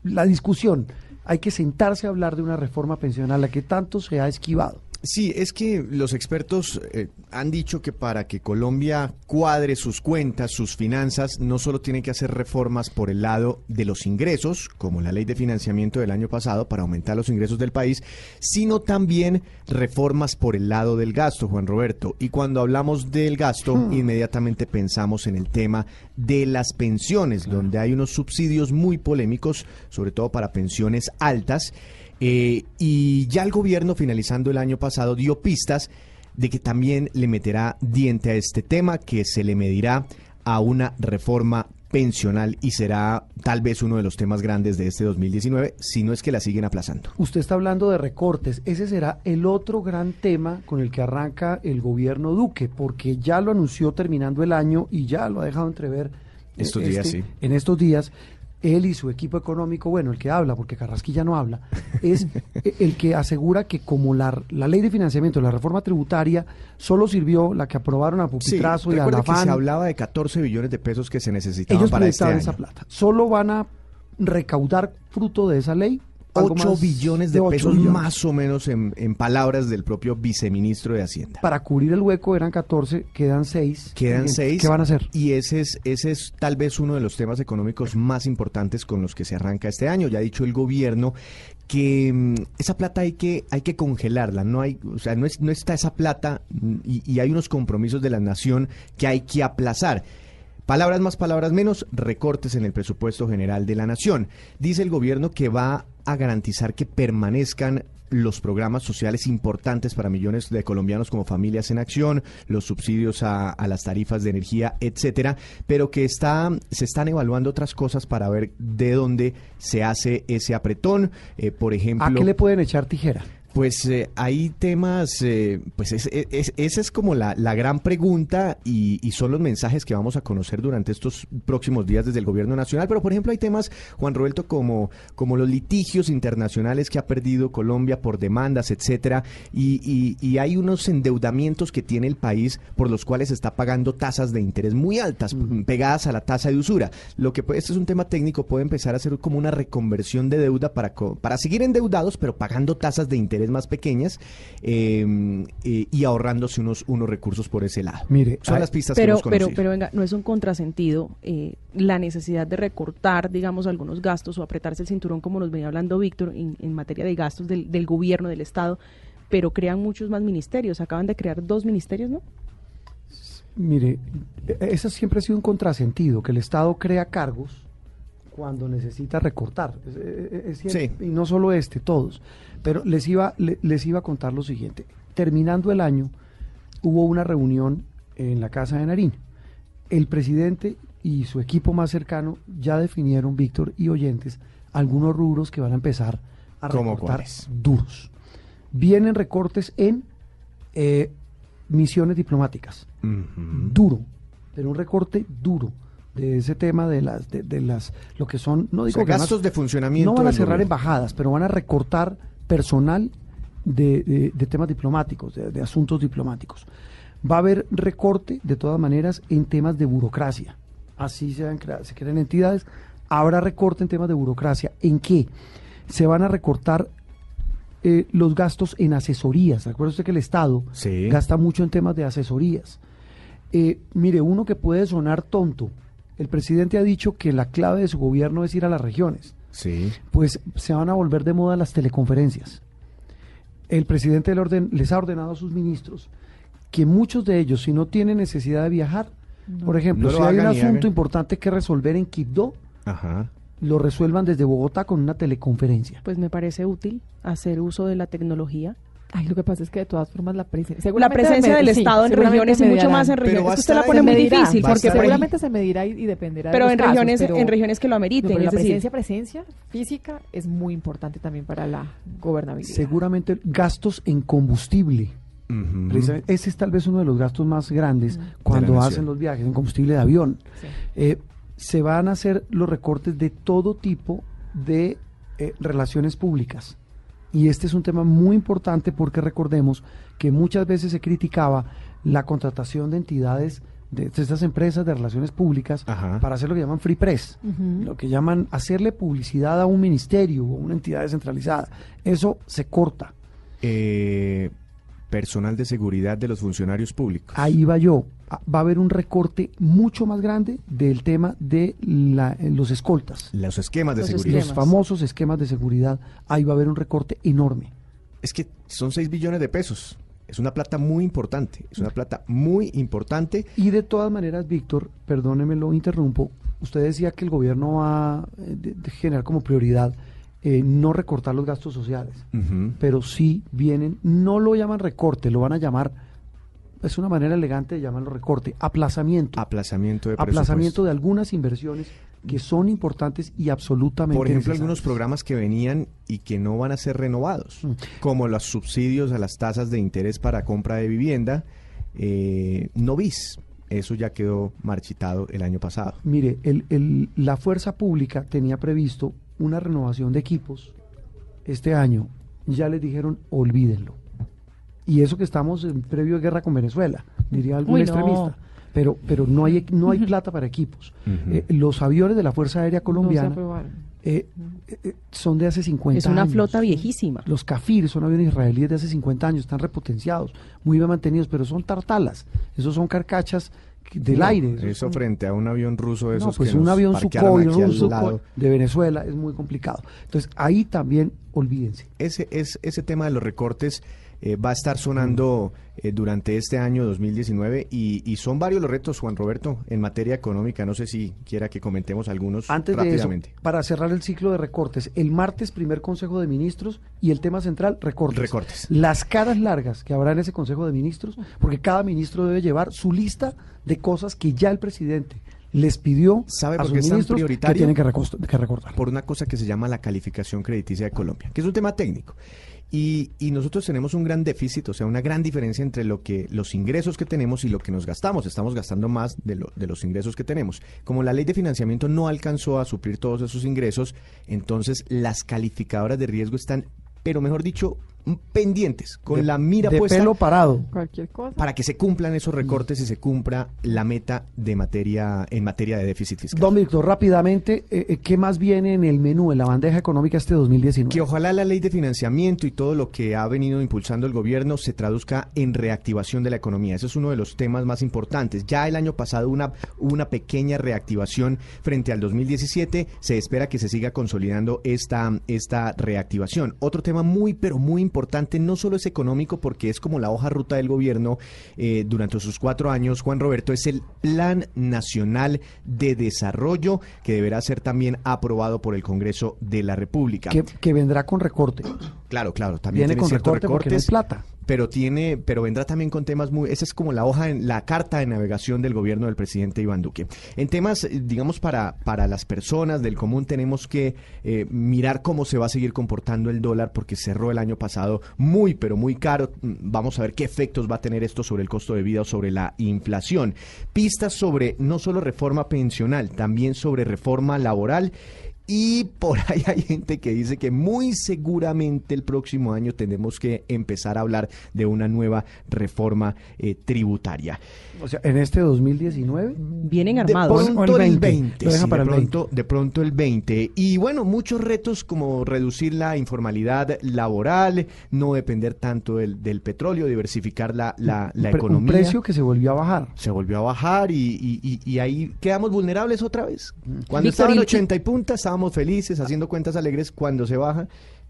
la discusión. Hay que sentarse a hablar de una reforma pensional, la que tanto se ha esquivado. Sí, es que los expertos eh, han dicho que para que Colombia cuadre sus cuentas, sus finanzas, no solo tiene que hacer reformas por el lado de los ingresos, como la ley de financiamiento del año pasado para aumentar los ingresos del país, sino también reformas por el lado del gasto, Juan Roberto. Y cuando hablamos del gasto, Hmm. inmediatamente pensamos en el tema de las pensiones, donde hay unos subsidios muy polémicos, sobre todo para pensiones altas. Eh, y ya el gobierno, finalizando el año pasado, dio pistas de que también le meterá diente a este tema, que se le medirá a una reforma pensional y será tal vez uno de los temas grandes de este 2019, si no es que la siguen aplazando. Usted está hablando de recortes. Ese será el otro gran tema con el que arranca el gobierno Duque, porque ya lo anunció terminando el año y ya lo ha dejado entrever Estos días, sí. en estos días. Él y su equipo económico, bueno, el que habla, porque Carrasquilla no habla, es eh, el que asegura que como la, la ley de financiamiento, la reforma tributaria, solo sirvió la que aprobaron a Pupitrazo y a recuerde que se hablaba de 14 billones de pesos que se necesitaban Ellos para este año. esa plata. Solo van a recaudar fruto de esa ley. Algo 8 más billones de, pesos billones. más o menos en, en palabras del propio viceministro de Hacienda. Para cubrir el hueco eran 14, quedan 6. Quedan seis. ¿Qué van a hacer? Y ese es, ese es tal vez uno de los temas económicos más importantes con los que se arranca este año. Ya ha dicho el gobierno que mm, esa plata hay que, hay que congelarla. No hay, o sea, no, es, no está esa plata mm, y, y hay unos compromisos de la nación que hay que aplazar. Palabras más, palabras menos, recortes en el presupuesto general de la nación. Dice el gobierno que va a garantizar que permanezcan los programas sociales importantes para millones de colombianos como Familias en Acción, los subsidios a, a las tarifas de energía, etcétera, pero que está, se están evaluando otras cosas para ver de dónde se hace ese apretón. Eh, por ejemplo, ¿A qué le pueden echar tijera? Pues eh, hay temas, eh, pues es- es- esa es como la, la gran pregunta y, y son los mensajes que vamos a conocer durante estos próximos días desde el gobierno nacional. Pero por ejemplo hay temas, Juan Roberto, como, como los litigios internacionales que ha perdido Colombia por demandas, etcétera, y, y- y hay unos endeudamientos que tiene el país por los cuales está pagando tasas de interés muy altas, pegadas a la tasa de usura. Lo que puede- este es un tema técnico, puede empezar a ser como una reconversión de deuda para, para seguir endeudados, pero pagando tasas de interés más pequeñas eh, eh, y ahorrándose unos, unos recursos por ese lado. Mire, son hay- las pistas que pero, hemos pero, conocido. pero venga, no es un contrasentido eh, la necesidad de recortar, digamos, algunos gastos o apretarse el cinturón, como nos venía hablando Víctor, en, en materia de gastos del, del gobierno, del Estado, pero crean muchos más ministerios. Acaban de crear dos ministerios, ¿no? Mire, e- ese siempre ha sido un contrasentido, que el Estado crea cargos cuando necesita recortar. Es- es- es cierto. Y no solo este, todos. Pero les iba, le- les iba a contar lo siguiente. Terminando el año, hubo una reunión en la Casa de Nariño. El presidente y su equipo más cercano ya definieron, Víctor y oyentes, algunos rubros que van a empezar a ¿Cómo recortar duros. Vienen recortes en eh, misiones diplomáticas duro, pero un recorte duro de ese tema de las de, de las lo que son no O digo sea, que van a- gastos de funcionamiento no van a cerrar gobierno. embajadas pero van a recortar personal de, de- de temas diplomáticos de, asuntos diplomáticos va a haber recorte de todas maneras en temas de burocracia así se, se crean entidades habrá recorte en temas de burocracia en qué se van a recortar eh, los gastos en asesorías. Recuerda usted que el Estado gasta mucho en temas de asesorías. Eh, mire, uno que puede sonar tonto. El presidente ha dicho que la clave de su gobierno es ir a las regiones. Sí. Pues se van a volver de moda las teleconferencias. El presidente les ha ordenado a sus ministros que muchos de ellos, si no tienen necesidad de viajar, por ejemplo, No si hay un asunto importante que resolver en Quibdó, Ajá. lo resuelvan desde Bogotá con una teleconferencia. Pues me parece útil hacer uso de la tecnología. Ay, lo que pasa es que de todas formas la presencia, La presencia del Estado en regiones y mucho más en regiones. Es que usted la pone muy difícil porque por seguramente se medirá y, y dependerá de Pero los en casos, regiones- pero- en regiones que lo ameriten, No, pero es la decir- presencia, presencia física es muy importante también para la gobernabilidad. Seguramente gastos en combustible. Ese es tal vez uno de los gastos más grandes cuando hacen los viajes en combustible de avión. Eh, se van a hacer los recortes de todo tipo de eh, relaciones públicas. Y este es un tema muy importante porque recordemos que muchas veces se criticaba la contratación de entidades de estas empresas de relaciones públicas para hacer lo que llaman free press, lo que llaman hacerle publicidad a un ministerio o a una entidad descentralizada. Eso se corta. Eh, personal de seguridad de los funcionarios públicos. Ahí va yo. Ah, Va a haber un recorte mucho más grande del tema de la- eh, los escoltas. Los esquemas de Los seguridad. Los famosos esquemas de seguridad. Ahí va a haber un recorte enorme. Es que son 6 billones de pesos. Es una plata muy importante. Es una plata muy importante. Y de todas maneras, Víctor, perdóneme, lo interrumpo. Usted decía que el gobierno va a eh, generar como prioridad eh, no recortar los gastos sociales. Pero sí vienen, no lo llaman recorte, lo van a llamar, es una manera elegante de llamarlo recorte, aplazamiento. Aplazamiento de Aplazamiento de algunas inversiones que son importantes y absolutamente Por ejemplo, algunos programas que venían y que no van a ser renovados, Mm. como los subsidios a las tasas de interés para compra de vivienda, eh, no bis. Eso ya quedó marchitado el año pasado. Mire, el, el- la fuerza pública tenía previsto una renovación de equipos este año. Ya les dijeron, olvídenlo. Y eso que estamos en previo de guerra con Venezuela, diría algún Uy, no. extremista. Pero, pero no hay no hay plata para equipos. Eh, los aviones de la Fuerza Aérea Colombiana eh, eh, son de hace 50 Es una años. flota viejísima. Los Kafir son aviones israelíes de hace 50 años, están repotenciados, muy bien mantenidos, pero son tartalas. Esos son carcachas del No, aire. Eso frente a un avión ruso de no, esos pues que un nos avión Sukhoi lado. de Venezuela es muy complicado. Entonces ahí también olvídense. Ese, es, ese tema de los recortes eh, va a estar sonando eh, durante este año 2019 y, y son varios los retos, Juan Roberto, en materia económica. No sé si quiera que comentemos algunos Antes de eso, rápidamente. para cerrar el ciclo de recortes, el martes primer Consejo de Ministros y el tema central, recortes. Recortes. Las caras largas que habrá en ese Consejo de Ministros, porque cada ministro debe llevar su lista de cosas que ya el presidente les pidió ¿Sabe a sus ministros que tienen que, que recortar. Por una cosa que se llama la calificación crediticia de Colombia, que es un tema técnico. Y, y nosotros tenemos un gran déficit, o sea, una gran diferencia entre lo que los ingresos que tenemos y lo que nos gastamos. Estamos gastando más de, lo, de los ingresos que tenemos. Como la ley de financiamiento no alcanzó a suplir todos esos ingresos, entonces las calificadoras de riesgo están, pero mejor dicho, pendientes, con De- la mira de puesta pelo parado. Cualquier cosa. para que se cumplan esos recortes y se cumpla la meta de materia en materia de déficit fiscal. Don Víctor, rápidamente, eh, eh, ¿qué más viene en el menú, en la bandeja económica este 2019? Que ojalá la ley de financiamiento y todo lo que ha venido impulsando el gobierno se traduzca en reactivación de la economía. Ese es uno de los temas más importantes. Ya el año pasado una, una pequeña reactivación frente al 2017. Se espera que se siga consolidando esta, esta reactivación. Otro tema muy, pero muy importante, no solo es económico, porque es como la hoja ruta del gobierno eh, durante sus cuatro años, Juan Roberto, es el Plan Nacional de Desarrollo, que deberá ser también aprobado por el Congreso de la República. Que, que vendrá con recorte. Claro, claro, también Viene tiene con recorte porque no hay recortes, plata. Pero tiene, pero vendrá también con temas muy, esa es como la hoja, en, la carta de navegación del gobierno del presidente Iván Duque. En temas, digamos para para las personas del común tenemos que eh, mirar cómo se va a seguir comportando el dólar porque cerró el año pasado muy, pero muy caro. Mm, Vamos a ver qué efectos va a tener esto sobre el costo de vida o sobre la inflación. Pistas sobre no solo reforma pensional, también sobre reforma laboral. Y por ahí hay gente que dice que muy seguramente el próximo año tenemos que empezar a hablar de una nueva reforma eh, tributaria. O sea, en este 2019. Vienen De armados. pronto el 20, Lo deja sí, para de, el 20. pronto, de pronto el 20. Y bueno, muchos retos como reducir la informalidad laboral, no depender tanto del, del petróleo, diversificar la, la, la Pre- economía. Un precio que se volvió a bajar. se volvió a bajar y, y- y- y ahí quedamos vulnerables otra vez. Cuando Víctor, estaba en y- 80 y punta estábamos felices, haciendo cuentas alegres. Cuando se baja,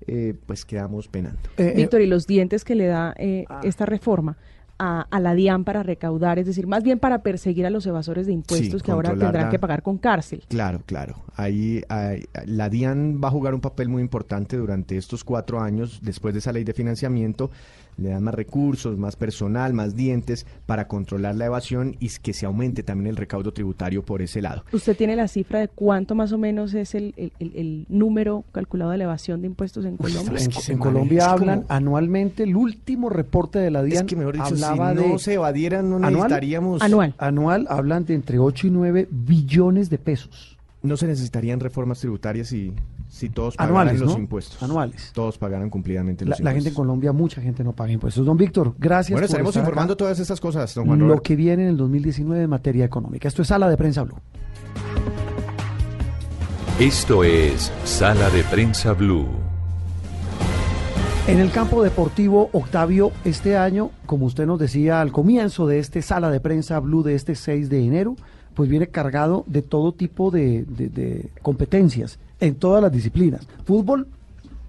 eh, pues quedamos penando. Eh, Víctor, y los dientes que le da eh, esta reforma a, a la DIAN para recaudar, es decir, más bien para perseguir a los evasores de impuestos Sí, que ahora tendrán la- que pagar con cárcel. Claro, claro. Ahí, ahí, la DIAN va a jugar un papel muy importante durante estos cuatro años después de esa ley de financiamiento. Le dan más recursos, más personal, más dientes para controlar la evasión y que se aumente también el recaudo tributario por ese lado. ¿Usted tiene la cifra de cuánto más o menos es el, el- el- el número calculado de elevación de impuestos en Colombia? En, Colombia hablan como- anualmente, el último reporte de la DIAN Es que mejor dicho, hablaba si de no se evadieran, no ¿Anual? necesitaríamos. Anual. anual, hablan de entre 8 y 9 billones de pesos. No se necesitarían reformas tributarias si, si todos pagaran Anuales, los ¿no? Anuales. Anuales. Todos pagaran cumplidamente los La, la gente en impuestos. Colombia, mucha gente no paga impuestos. Don Víctor, gracias Bueno, por estaremos estar acá. informando todas estas cosas, don Juan lo que viene en el 2019 en materia económica. Esto es Sala de Prensa Blue. Esto es Sala de Prensa Blue. En el campo deportivo, Octavio, este año, como usted nos decía al comienzo de este Sala de Prensa Blue de este 6 de enero, pues viene cargado de todo tipo de, de- de competencias en todas las disciplinas. Fútbol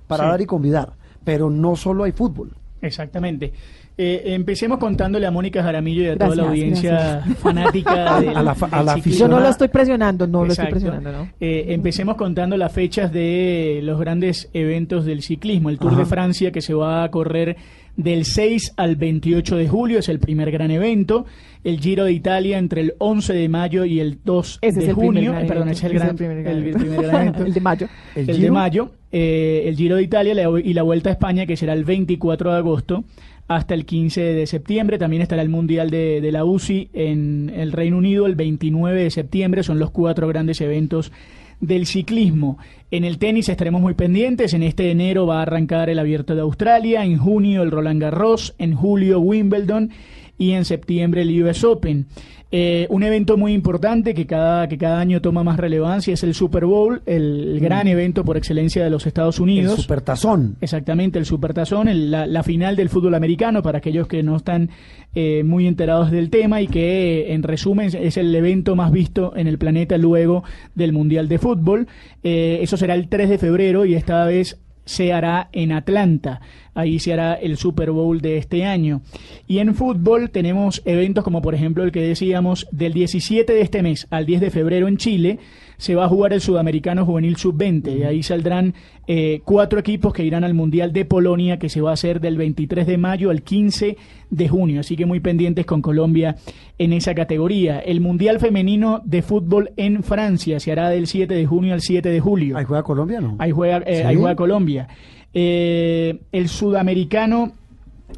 para Sí. dar y convidar, pero no solo hay fútbol. Exactamente. Eh, empecemos contándole a Mónica Jaramillo y a toda la audiencia gracias. fanática del, A la a la. Yo afición. no lo estoy presionando, no lo estoy Exacto. presionando, ¿no? Eh, empecemos contando las fechas de los grandes eventos del ciclismo. El Tour Ajá. de Francia que se va a correr del 6 al 28 de julio es el primer gran evento. El Giro de Italia entre el 11 de mayo y el 2 Ese de es el primer junio. Eh, perdón, evento, ese es el, es gran, el primer gran el evento. primer gran evento. El de mayo. El de mayo, eh, el Giro de Italia la- y la Vuelta a España, que será el 24 de agosto hasta el 15 de septiembre. También estará el Mundial de, de la UCI en el Reino Unido el 29 de septiembre. Son los cuatro grandes eventos del ciclismo. En el tenis estaremos muy pendientes. En este enero va a arrancar el Abierto de Australia, en junio el Roland Garros, en julio Wimbledon y en septiembre el US Open. Eh, un evento muy importante que cada, que cada año toma más relevancia es el Super Bowl, el, gran evento por excelencia de los Estados El Unidos. supertazón. Exactamente, el Supertazón, el- la, la final del fútbol americano, para aquellos que no están eh, muy enterados del tema y que, eh, en resumen, es- es el evento más visto en el planeta luego del Mundial de Fútbol. Eh, eso será el 3 de febrero y esta vez se hará en Atlanta. Ahí se hará el Super Bowl de este año. Y en fútbol tenemos eventos como por ejemplo el que decíamos del 17 de este mes al 10 de febrero en Chile se va a jugar el Sudamericano Juvenil Sub-20 y ahí saldrán eh, cuatro equipos que irán al Mundial de Polonia que se va a hacer del 23 de mayo al 15 de junio. Así que muy pendientes con Colombia en esa categoría. El Mundial Femenino de Fútbol en Francia se hará del 7 de junio al 7 de julio. ¿Ahí juega Colombia no? Ahí juega, eh, ¿Sí? ahí juega Colombia. Eh, el sudamericano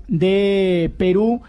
de Perú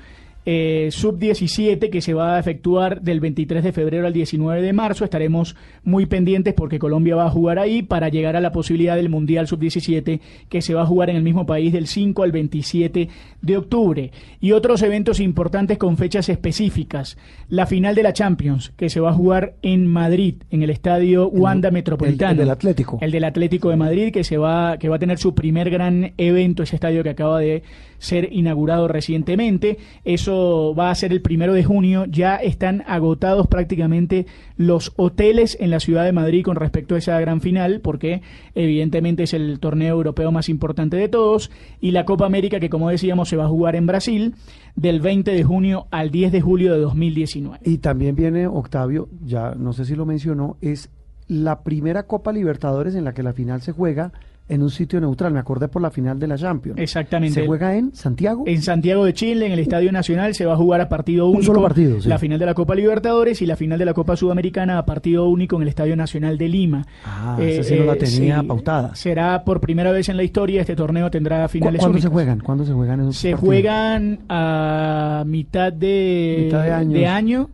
eh, sub-17 que se va a efectuar del 23 de febrero al 19 de marzo. Estaremos muy pendientes porque Colombia va a jugar ahí para llegar a la posibilidad del Mundial sub-17 que se va a jugar en el mismo país del 5 al 27 de octubre. Y otros eventos importantes con fechas específicas. La final de la Champions que se va a jugar en Madrid, en el estadio Wanda Metropolitano. el del Atlético. El del Atlético de Madrid que, se va, que va a tener su primer gran evento, ese estadio que acaba de ser inaugurado recientemente. Eso va a ser el primero de junio. Ya están agotados prácticamente los hoteles en la ciudad de Madrid con respecto a esa gran final, porque evidentemente es el torneo europeo más importante de todos. Y la Copa América, que como decíamos, se va a jugar en Brasil del 20 de junio al 10 de julio de 2019. Y también viene Octavio, ya no sé si lo mencionó, es la primera Copa Libertadores en la que la final se juega en un sitio neutral. Me acordé por la final de la Champions. Exactamente. ¿Se juega en Santiago? En Santiago de Chile, en el Estadio Nacional, se va a jugar a partido único. Un solo partido, sí. La final de la Copa Libertadores y la final de la Copa Sudamericana a partido único en el Estadio Nacional de Lima. Ah, esa sí no la tenía pautada. Será por primera vez en la historia. Este torneo tendrá finales ¿Cuándo únicas. se juegan? ¿Cuándo se juegan esos Se partidos? juegan a mitad de, Mitad de años. año.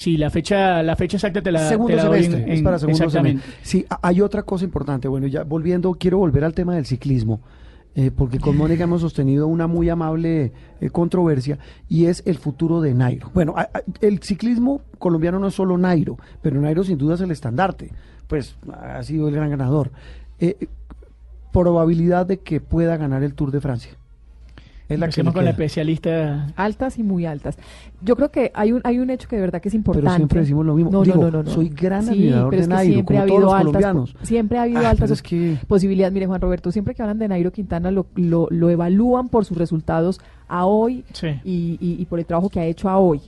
Sí, la fecha, la fecha exacta te la, segundo te la doy en- semestre, es para segundo exactamente. semestre. Sí, hay otra cosa importante. Bueno, ya volviendo, quiero volver al tema del ciclismo, eh, porque con Mónica hemos sostenido una muy amable eh, controversia y es el futuro de Nairo. Bueno, a- a- el ciclismo colombiano no es solo Nairo, pero Nairo sin duda es el estandarte. Pues ha sido el gran ganador. Eh, probabilidad de que pueda ganar el Tour de Francia. Es la que con la especialista. Altas y muy altas. Yo creo que hay un, hay un hecho que de verdad que es importante. Pero siempre decimos lo mismo. No, Digo, no, no, no, no. soy gran Sí, admirador pero de es que Nairo, siempre como ha todos habido los altas, colombianos. Siempre ha habido Ah, altas pero es que- posibilidades. Mire, Juan Roberto, siempre que hablan de Nairo Quintana lo, lo, lo evalúan por sus resultados a hoy Sí. y, y- y por el trabajo que ha hecho a hoy.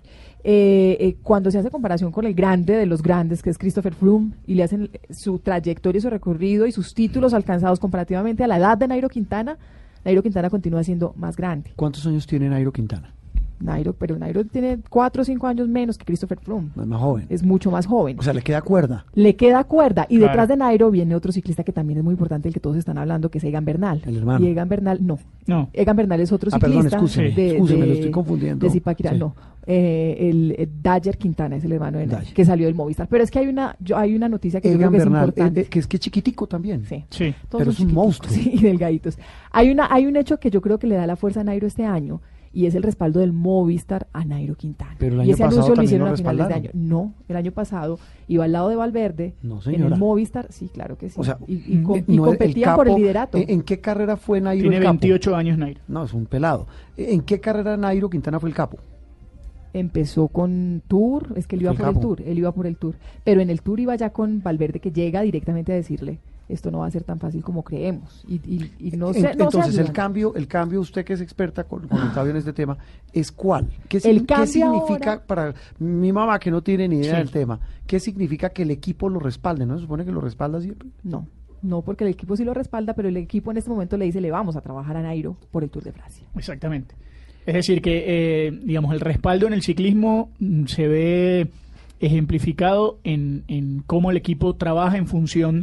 Eh, eh, cuando se hace comparación con el grande de los grandes, que es Christopher Froome, y le hacen su trayectoria, su recorrido y sus títulos alcanzados comparativamente a la edad de Nairo Quintana, Nairo Quintana continúa siendo más grande. ¿Cuántos años tiene Nairo Quintana? Nairo, pero Nairo tiene cuatro o cinco años menos que Christopher Froome. Es más joven. Es mucho más joven. O sea, le queda cuerda. Le queda cuerda. Y Claro. detrás de Nairo viene otro ciclista que también es muy importante, el que todos están hablando, que es Egan Bernal. El hermano. Y Egan Bernal, no. No. Egan Bernal es otro Ah, perdón, ciclista. excúseme, de, excúseme, de- lo estoy confundiendo. De Zipaquirá, Sí. no. Eh, el, el Dyer Quintana es el hermano de que salió del Movistar. Pero es que hay una, yo, hay una noticia que yo creo que es importante. eh, eh, que es que es chiquitico también. Sí. Sí. Todos Pero es un monstruo. Sí, y delgaditos. Hay, una, hay un hecho que yo creo que le da la fuerza a Nairo este año y es el respaldo del Movistar a Nairo Quintana. Pero el y año ese pasado anuncio lo también hicieron lo a finales de año. No, el año pasado iba al lado de Valverde No, en el Movistar. Sí, claro que sí. O sea, y, y com- eh, y competían por el liderato. ¿en, en qué carrera fue Nairo Tiene el capo? 28 años Nairo. No, es un pelado. ¿En qué carrera Nairo Quintana fue el capo? Empezó con Tour, es que él iba por el. Tour, él iba por el Tour. Pero en el Tour iba ya con Valverde que llega directamente a decirle, esto no va a ser tan fácil como creemos. Y, y- y no sé, no Entonces, el cambio, el cambio, usted que es experta con, con Octavio en este tema, ¿es cuál? ¿Qué, El significa ahora- para mi mamá que no tiene ni idea Sí. del tema? ¿Qué significa que el equipo lo respalde? ¿No se supone que lo respalda siempre? No, no, porque el equipo sí lo respalda, pero el equipo en este momento le dice, le vamos a trabajar a Nairo por el Tour de Francia. Exactamente. Es decir, que eh, digamos el respaldo en el ciclismo mm, se ve ejemplificado en, en cómo el equipo trabaja en función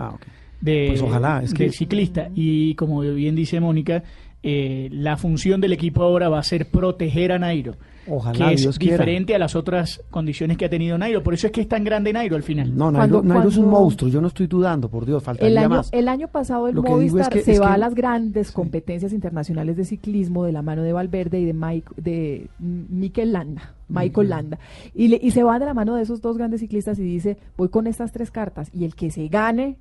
de, Pues ojalá, es que- del ciclista. Y como bien dice Mónica, eh, la función del equipo ahora va a ser proteger a Nairo. Ojalá, que es Dios quiera. diferente a las otras condiciones que ha tenido Nairo. Por eso es que es tan grande Nairo al final. No, Nairo, Cuando- Nairo es un monstruo, yo no estoy dudando, por Dios, faltaría El año, más. el año pasado el es Movistar que- se va que- a las grandes competencias internacionales de ciclismo de la mano de Valverde y de Mike, de Mikel Landa, Michael Landa. Y, le- y se va de la mano de esos dos grandes ciclistas y dice, voy con estas tres cartas y el que se gane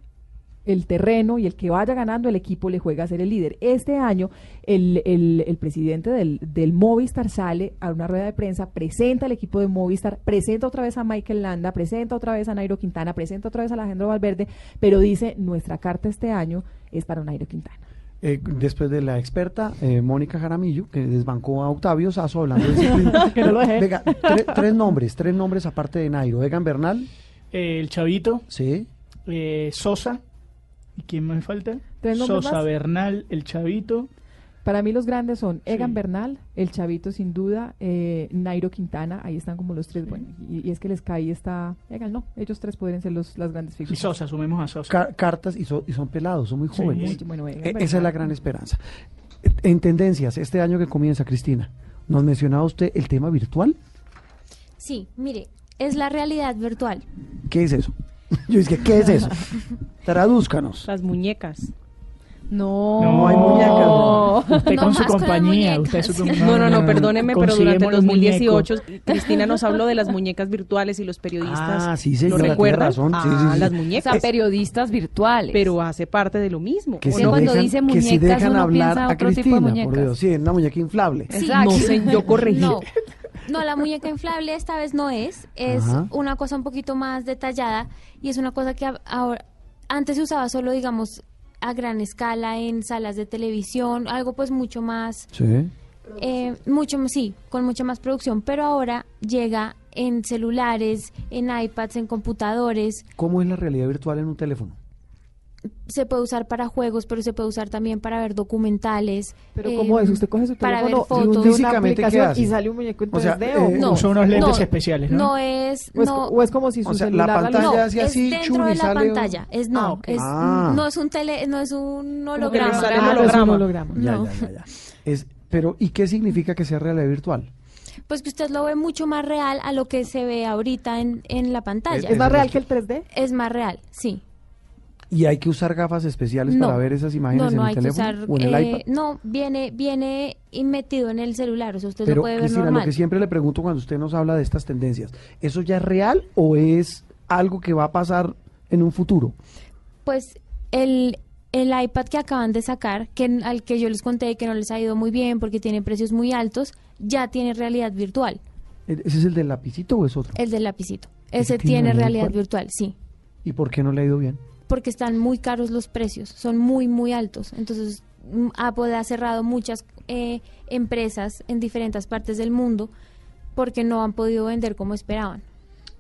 el terreno y el que vaya ganando el equipo le juega a ser el líder. Este año el, el- el presidente del, del Movistar sale a una rueda de prensa, presenta al equipo de Movistar, presenta otra vez a Michael Landa, presenta otra vez a Nairo Quintana, presenta otra vez a Alejandro Valverde, pero dice, nuestra carta este año es para Nairo Quintana. Eh, después de la experta eh, Mónica Jaramillo, que desbancó a Octavio Sazo hablando de ciclismo. Que no lo dejé. Venga, tre- tres nombres, tres nombres aparte de Nairo. Egan Bernal, Eh, el Chavito, sí. eh, Sosa. ¿Y quién me falta? ¿Tres nombres Sosa, más? Bernal, el Chavito Para mí los grandes son Egan Bernal, el Chavito sin duda, eh, Nairo Quintana, ahí están como los tres, bueno, y, y es que les cae está, Egan no, ellos tres podrían ser los, las grandes Y figuras. Sosa, sumemos a Sosa. Ca- cartas y, so- y son pelados, son muy jóvenes. muy- bueno, Egan E- esa es la gran esperanza. En tendencias, este año que comienza, Cristina, ¿nos mencionaba usted el tema virtual? Sí, mire, es la realidad virtual. ¿Qué es eso? Yo dije, ¿qué es eso? Tradúzcanos. Las muñecas. No, No hay muñecas. Usted No con su más con las compañía. Usted su muñecas. No, no, no, perdóneme, pero durante el Consiguemos los 2018 Cristina nos habló de las muñecas virtuales y los periodistas. Ah, sí, ¿Lo señora, tiene recuerdan? razón. Sí, Ah, sí, sí. las O muñecas. sea, periodistas virtuales. pero hace parte de lo mismo. Que ¿o si no? cuando dejan, dice que si muñecas, dejan uno hablar piensa a otro tipo de Cristina, por muñecas. Dios. Sí, una muñeca inflable. Exacto. No sé, yo corregí. No, no, la muñeca inflable esta vez no es, es Ajá. una cosa un poquito más detallada y es una cosa que ahora, antes se usaba solo, digamos, a gran escala en salas de televisión, algo pues mucho más, Sí. eh, mucho más- sí, con mucha más producción, pero ahora llega en celulares, en iPads, en computadores, ¿Cómo es la realidad virtual en un teléfono? Se puede usar para juegos, pero se puede usar también para ver documentales. Pero eh, ¿cómo es? Usted coge su para teléfono, ver fotos. de una Físicamente, ¿qué aplicación y sale un muñeco en O sea, 3D o eh, No, Usa unos lentes no, especiales, ¿no? No es, o es, no, o es como si su O sea, la celular la pantalla no, hace es así, dentro y de la sale un- pantalla. Es no, Ah, es, Ah. no es un tele, no es un holograma. Ah, el no es un holograma. holograma. Ya, No. ya, ya, ya. Es, pero, ¿y qué significa que sea realidad virtual? Pues que usted lo ve mucho más real a lo que se ve ahorita en, en la pantalla. ¿Es más real que el 3D? Es más real, sí. ¿Y hay que usar gafas especiales No. para ver esas imágenes no, no en el teléfono usar. o en el eh, iPad? no, viene, viene metido en el celular, o sea, usted Pero, lo puede ver Cristina, normal. lo que siempre le pregunto cuando usted nos habla de estas tendencias, ¿eso ya es real o es algo que va a pasar en un futuro? Pues el, el iPad que acaban de sacar, que al que yo les conté que no les ha ido muy bien porque tiene precios muy altos, ya tiene realidad virtual. ¿E- ¿Ese es el del lapicito o es otro? El del lapicito. ¿Ese Ese tiene tiene realidad realidad virtual, sí. ¿Y por qué no le ha ido bien? Porque están muy caros los precios, son muy, muy altos. Entonces, mm, Apple ha cerrado muchas eh, empresas en diferentes partes del mundo porque no han podido vender como esperaban.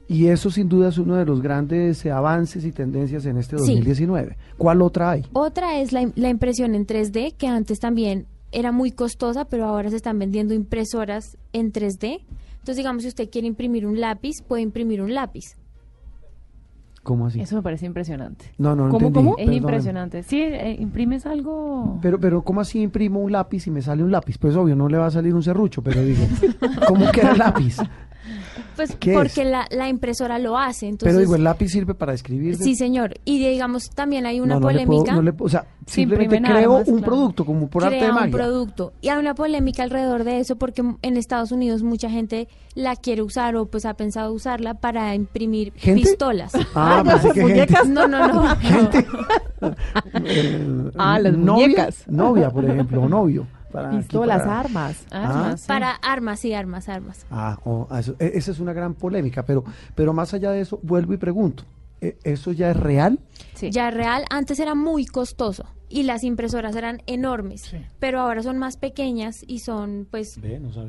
Y eso sin duda es uno de los grandes avances y tendencias en este Sí. 2019. ¿Cuál otra hay? Otra es la, la impresión en 3D, que antes también era muy costosa, pero ahora se están vendiendo impresoras en 3D. Entonces, digamos, si usted quiere imprimir un lápiz, puede imprimir un lápiz. ¿Cómo así? Eso me parece impresionante. No, no, no ¿Cómo, entendí, cómo? Es impresionante. Sí, eh, imprimes algo. Pero, pero, ¿cómo así imprimo un lápiz y me sale un lápiz? Pues obvio, no le va a salir un serrucho, pero digo, ¿cómo queda el lápiz? Pues ¿Qué porque es? la, la impresora lo hace. Entonces, pero digo, el lápiz sirve para escribir. Sí, señor. Y digamos, también hay una no, no le puedo- polémica. no le o sea, simplemente creo armas, un claro. producto como por arte de crea un magia. producto. Y hay una polémica alrededor de eso porque en Estados Unidos mucha gente la quiere usar o pues ha pensado usarla para imprimir ¿Gente? pistolas. Ah, pensé que gente. No, no, no. Gente. Eh, Ah, las novia, muñecas. Novia, por ejemplo, o novio. Para, Pistolas, para- armas. Armas, sí. Para armas, sí, armas, armas. Ah, oh, ah, eso- e- esa es una gran polémica, pero, pero más allá de eso, vuelvo y pregunto, ¿e- ¿eso ya es real? Sí. Ya real, antes era muy costoso y las impresoras eran enormes, pero ahora son más pequeñas y son pues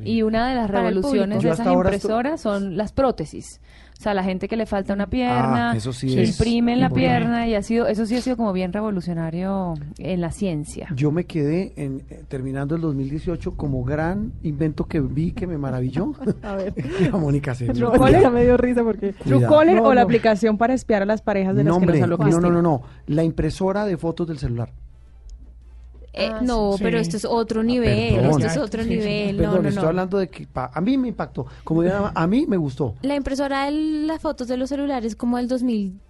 Y una de las revoluciones de esas impresoras son las prótesis. O sea, la gente que le falta una pierna, Ah, eso sí es imprimen la importante. pierna y ha sido, eso sí ha sido como bien revolucionario en la ciencia. Yo me quedé en, eh, terminando el 2018 como gran invento que vi que me maravilló. A ver. La Mónica se me dio risa porque... No, o la aplicación para espiar a las parejas de las No, que nos no, no no, la impresora de fotos del celular. Eh, ah, no, pero esto es otro ah, nivel, esto es otro nivel. Sí, no, no, estoy hablando de que a mí me impactó, como dirán, a mí me gustó. La impresora de las fotos de los celulares como del 2000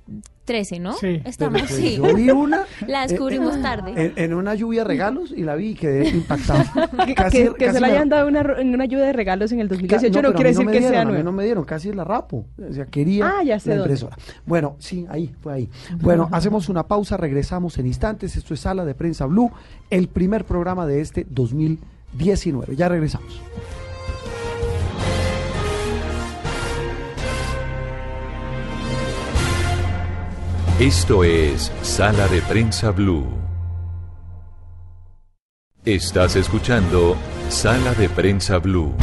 13, ¿no? Sí. Estamos, sí. Yo vi una. la eh, descubrimos eh, tarde. En, una lluvia de regalos y la vi y quedé impactado. que, se la hayan dado una, una lluvia de regalos en el 2018 no, no quiere decir que sea nueva. no me dieron, casi la rapo. O sea, quería ah, ya sé la Bueno, sí, ahí, fue ahí. Bueno, hacemos una pausa, regresamos en instantes. Esto es Sala de Prensa Blue, el primer programa de este 2019. Ya regresamos. Esto es Sala de Prensa Blue. Estás escuchando Sala de Prensa Blue.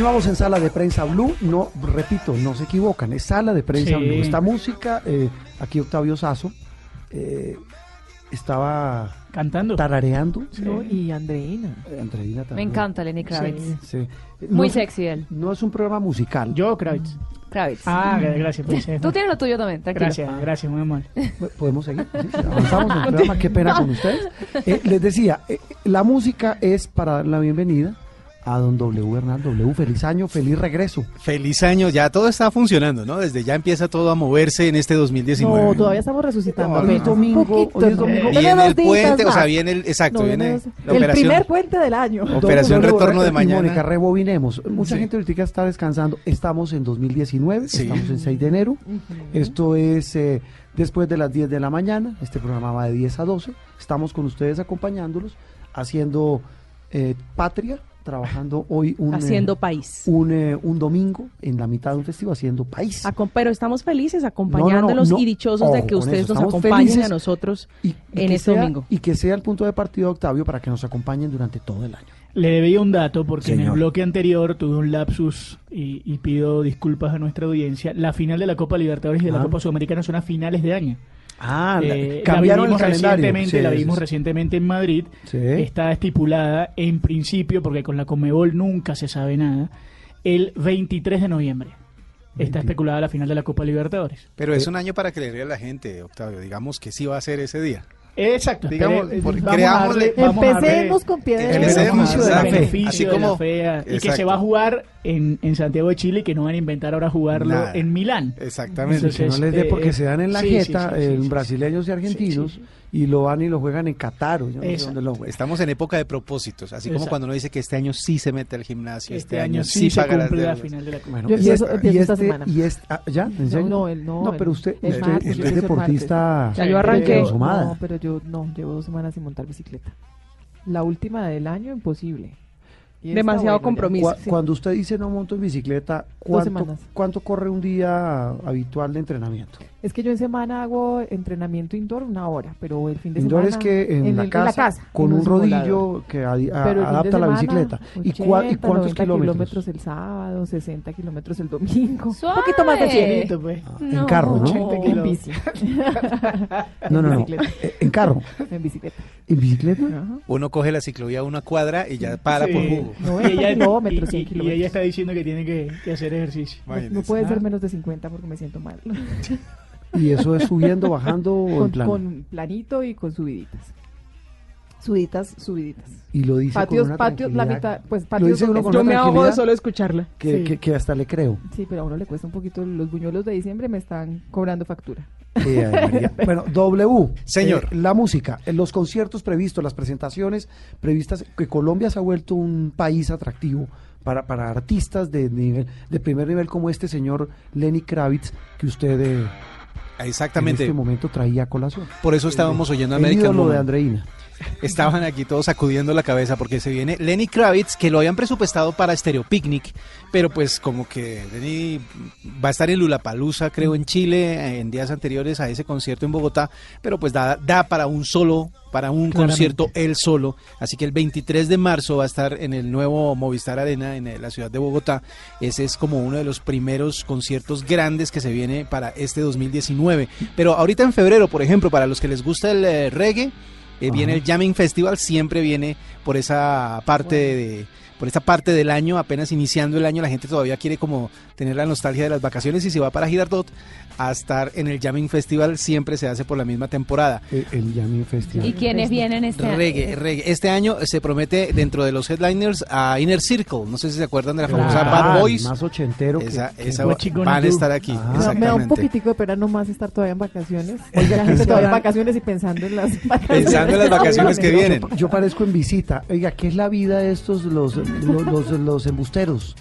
Continuamos en Sala de Prensa Blue. No, repito, no se equivocan, es Sala de Prensa Sí. Blue. Esta música, eh, aquí Octavio Sazo eh, estaba cantando, tarareando. No, y Andreina. Eh, Andreina Me también. encanta Lenny Kravitz. Sí. Muy No- sexy él. No es un programa musical. Yo, Kravitz. Kravitz. Ah, gra- gracias. pues, eh. Tú tienes lo tuyo también, tranquilo. Gracias, gracias, muy amable. Podemos seguir. Sí, avanzamos en el programa. Qué pena con ustedes. Eh, les decía, eh, la música es para dar la bienvenida a don W. Hernán W. Feliz año, feliz regreso. Feliz año, ya todo está funcionando, ¿no? Desde ya empieza todo a moverse en este 2019. No, todavía estamos resucitando. No, domingo, poquito, hoy es domingo. Viene el puente, o sea, viene el- exacto, viene la el primer puente del año. Operación Retorno de Mañana. Mónica, rebobinemos. Mucha Sí. gente ahorita está descansando. Estamos en 2019, Sí. estamos en 6 de enero. Esto es eh, después de las 10 de la mañana. Este programa va de 10 a 12. Estamos con ustedes acompañándolos, haciendo eh, patria, trabajando hoy un, eh, Haciendo país. un, eh, un domingo en la mitad de un festival haciendo país. Acom- pero estamos felices acompañándolos No, no, no, y dichosos de que ustedes nos acompañen a nosotros y en este sea- domingo. Y que sea el punto de partida de Octavio para que nos acompañen durante todo el año. Le debía un dato porque en el bloque anterior tuve un lapsus y, y pido disculpas a nuestra audiencia. La final de la Copa Libertadores y de la. Copa Sudamericana son a finales de año. Ah, la- Eh, cambiaron la vimos el calendario. Recientemente, Sí, la vimos sí. recientemente en Madrid. Sí. Está estipulada en principio, porque con la Conmebol nunca se sabe nada, el 23 de noviembre. Está especulada la final de la Copa Libertadores. Pero es un año para que le ríe a la gente, Octavio. Digamos que sí va a ser ese día. Exacto. Digamos, porque creámosle- Empecemos con Empecemos, beneficio de la exacto. fe. Beneficio Así de la como- fe, ah, y que se va a jugar en, en Santiago de Chile y que no van a inventar ahora jugarlo Nada. en Milán. Exactamente. que no les dé porque eh, se dan en la sí, jeta sí, sí, eh, sí, sí. brasileños y argentinos y lo van y lo juegan en Qatar. no sé lo. Estamos en época de propósitos, así como Exacto. cuando uno dice que este año sí se mete al gimnasio, este, Este año año sí, sí se paga cumple la final de la. Bueno, Yo y empiezo y esta este- semana. y este- ah, ¿ya? ¿En No, serio? no, el- no, pero el- usted, el usted, martes, yo usted es deportista. Ya yo arranqué. No, pero yo no, llevo dos semanas sin montar bicicleta. La última del año, imposible. Demasiado compromiso. Cu- Cuando usted dice no monto en bicicleta, ¿cuánto. ¿cuánto corre un día habitual de entrenamiento? Es que yo en semana hago entrenamiento indoor una hora, pero el fin de Indoor semana... es que en, la, el- casa, con en un simulador. rodillo que a- de adapta la semana, bicicleta. ¿Y, 80, cua- y cuántos 90 kilómetros? el sábado, 60 kilómetros el domingo. Suave. Un poquito más de 100. Listo, pues. En carro, ¿no? 80 En bici. No, no, no. bicicleta. En carro. En bicicleta. ¿En bicicleta? Ajá. Uno coge la ciclovía una cuadra y ya para Sí. por jugo. No, Y ella, kilómetros, y- y- y kilómetros. ella está diciendo que tiene que, que hacer ejercicio. No, no puede ser Ah. menos de 50 porque me siento mal. Y eso es subiendo, bajando o en con, plano. con planito y con subiditas. Subiditas, subiditas. Y lo dice Patios, con una patios, la mitad, pues Lo patios. dice uno con Yo me ahogo de solo escucharla. que, Sí. que, que hasta le creo. Sí, pero a uno le cuesta un poquito. Los buñuelos de diciembre me están cobrando factura. Eh, bueno, W. Señor. eh, la música, eh, los conciertos previstos, las presentaciones previstas, que Colombia se ha vuelto un país atractivo para, para artistas de, nivel, de primer nivel como este señor Lenny Kravitz, que usted eh, Exactamente. en este momento traía a colación. Por eso estábamos oyendo El American ídolo de. Andreina. Estaban aquí todos sacudiendo la cabeza porque se viene Lenny Kravitz, que lo habían presupuestado para Stereo Picnic, pero pues como que Lenny va a estar en Lulapalooza, creo, en Chile, en días anteriores a ese concierto en Bogotá, pero pues da, da para un solo, para un Claramente. concierto él solo. Así que el 23 de marzo va a estar en el nuevo Movistar Arena en eh, la ciudad de Bogotá. Ese es como uno de los primeros conciertos grandes que se viene para este 2019. Pero ahorita en febrero, por ejemplo, para los que les gusta el eh, reggae, eh, viene el Jamming Festival, siempre viene por esa parte de por esta parte del año, apenas iniciando el año, la gente todavía quiere como tener la nostalgia de las vacaciones y se va para Girardot a estar en el Jamming Festival, siempre se hace por la misma temporada. El, el Jamming Festival. ¿Y quiénes vienen este año? Reggae, reggae. Este año se promete dentro de los headliners a Inner Circle. No sé si se acuerdan de la famosa Bad Boys. Más ochentero. que- Esa, que- esa van a estar aquí. Ah. Me da- Me da un poquitico de pena nomás estar todavía en vacaciones. Oiga, la gente todavía en vacaciones y pensando en las vacaciones. Pensando en las vacaciones que Yo- vienen. Yo, parezco en visita. Oiga, ¿qué es la vida de estos, los, los, los, los embusteros?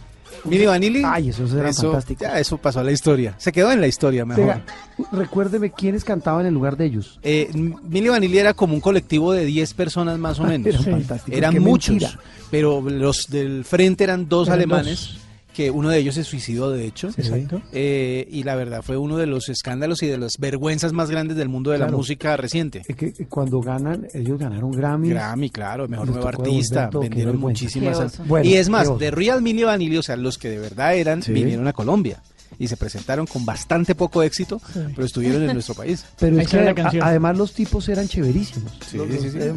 Mini Vanilli. Ay, esos eran eso, fantásticos. ya, eso pasó a la historia. Se quedó en la historia, mejor. Oiga, recuérdeme quiénes cantaban en lugar de ellos. Eh, Milli Vanilli era como un colectivo de 10 personas más o menos. Eran Sí. Eran muchos, mentira. pero los del frente eran dos Eran alemanes dos. Que uno de ellos se suicidó, de hecho. Exacto. Eh, y la verdad fue uno de los escándalos y de las vergüenzas más grandes del mundo de la música reciente. Es que cuando ganan, ellos ganaron Grammy. Grammy, claro, mejor nuevo artista, vendieron muchísimas. Bueno, y es más, de Real Milli Vanilli, o sea, los que de verdad eran, Sí. vinieron a Colombia y se presentaron con bastante poco éxito, pero estuvieron en nuestro país. Pero es que a- canción. además los tipos eran chéverísimos. Sí, los, sí, eh,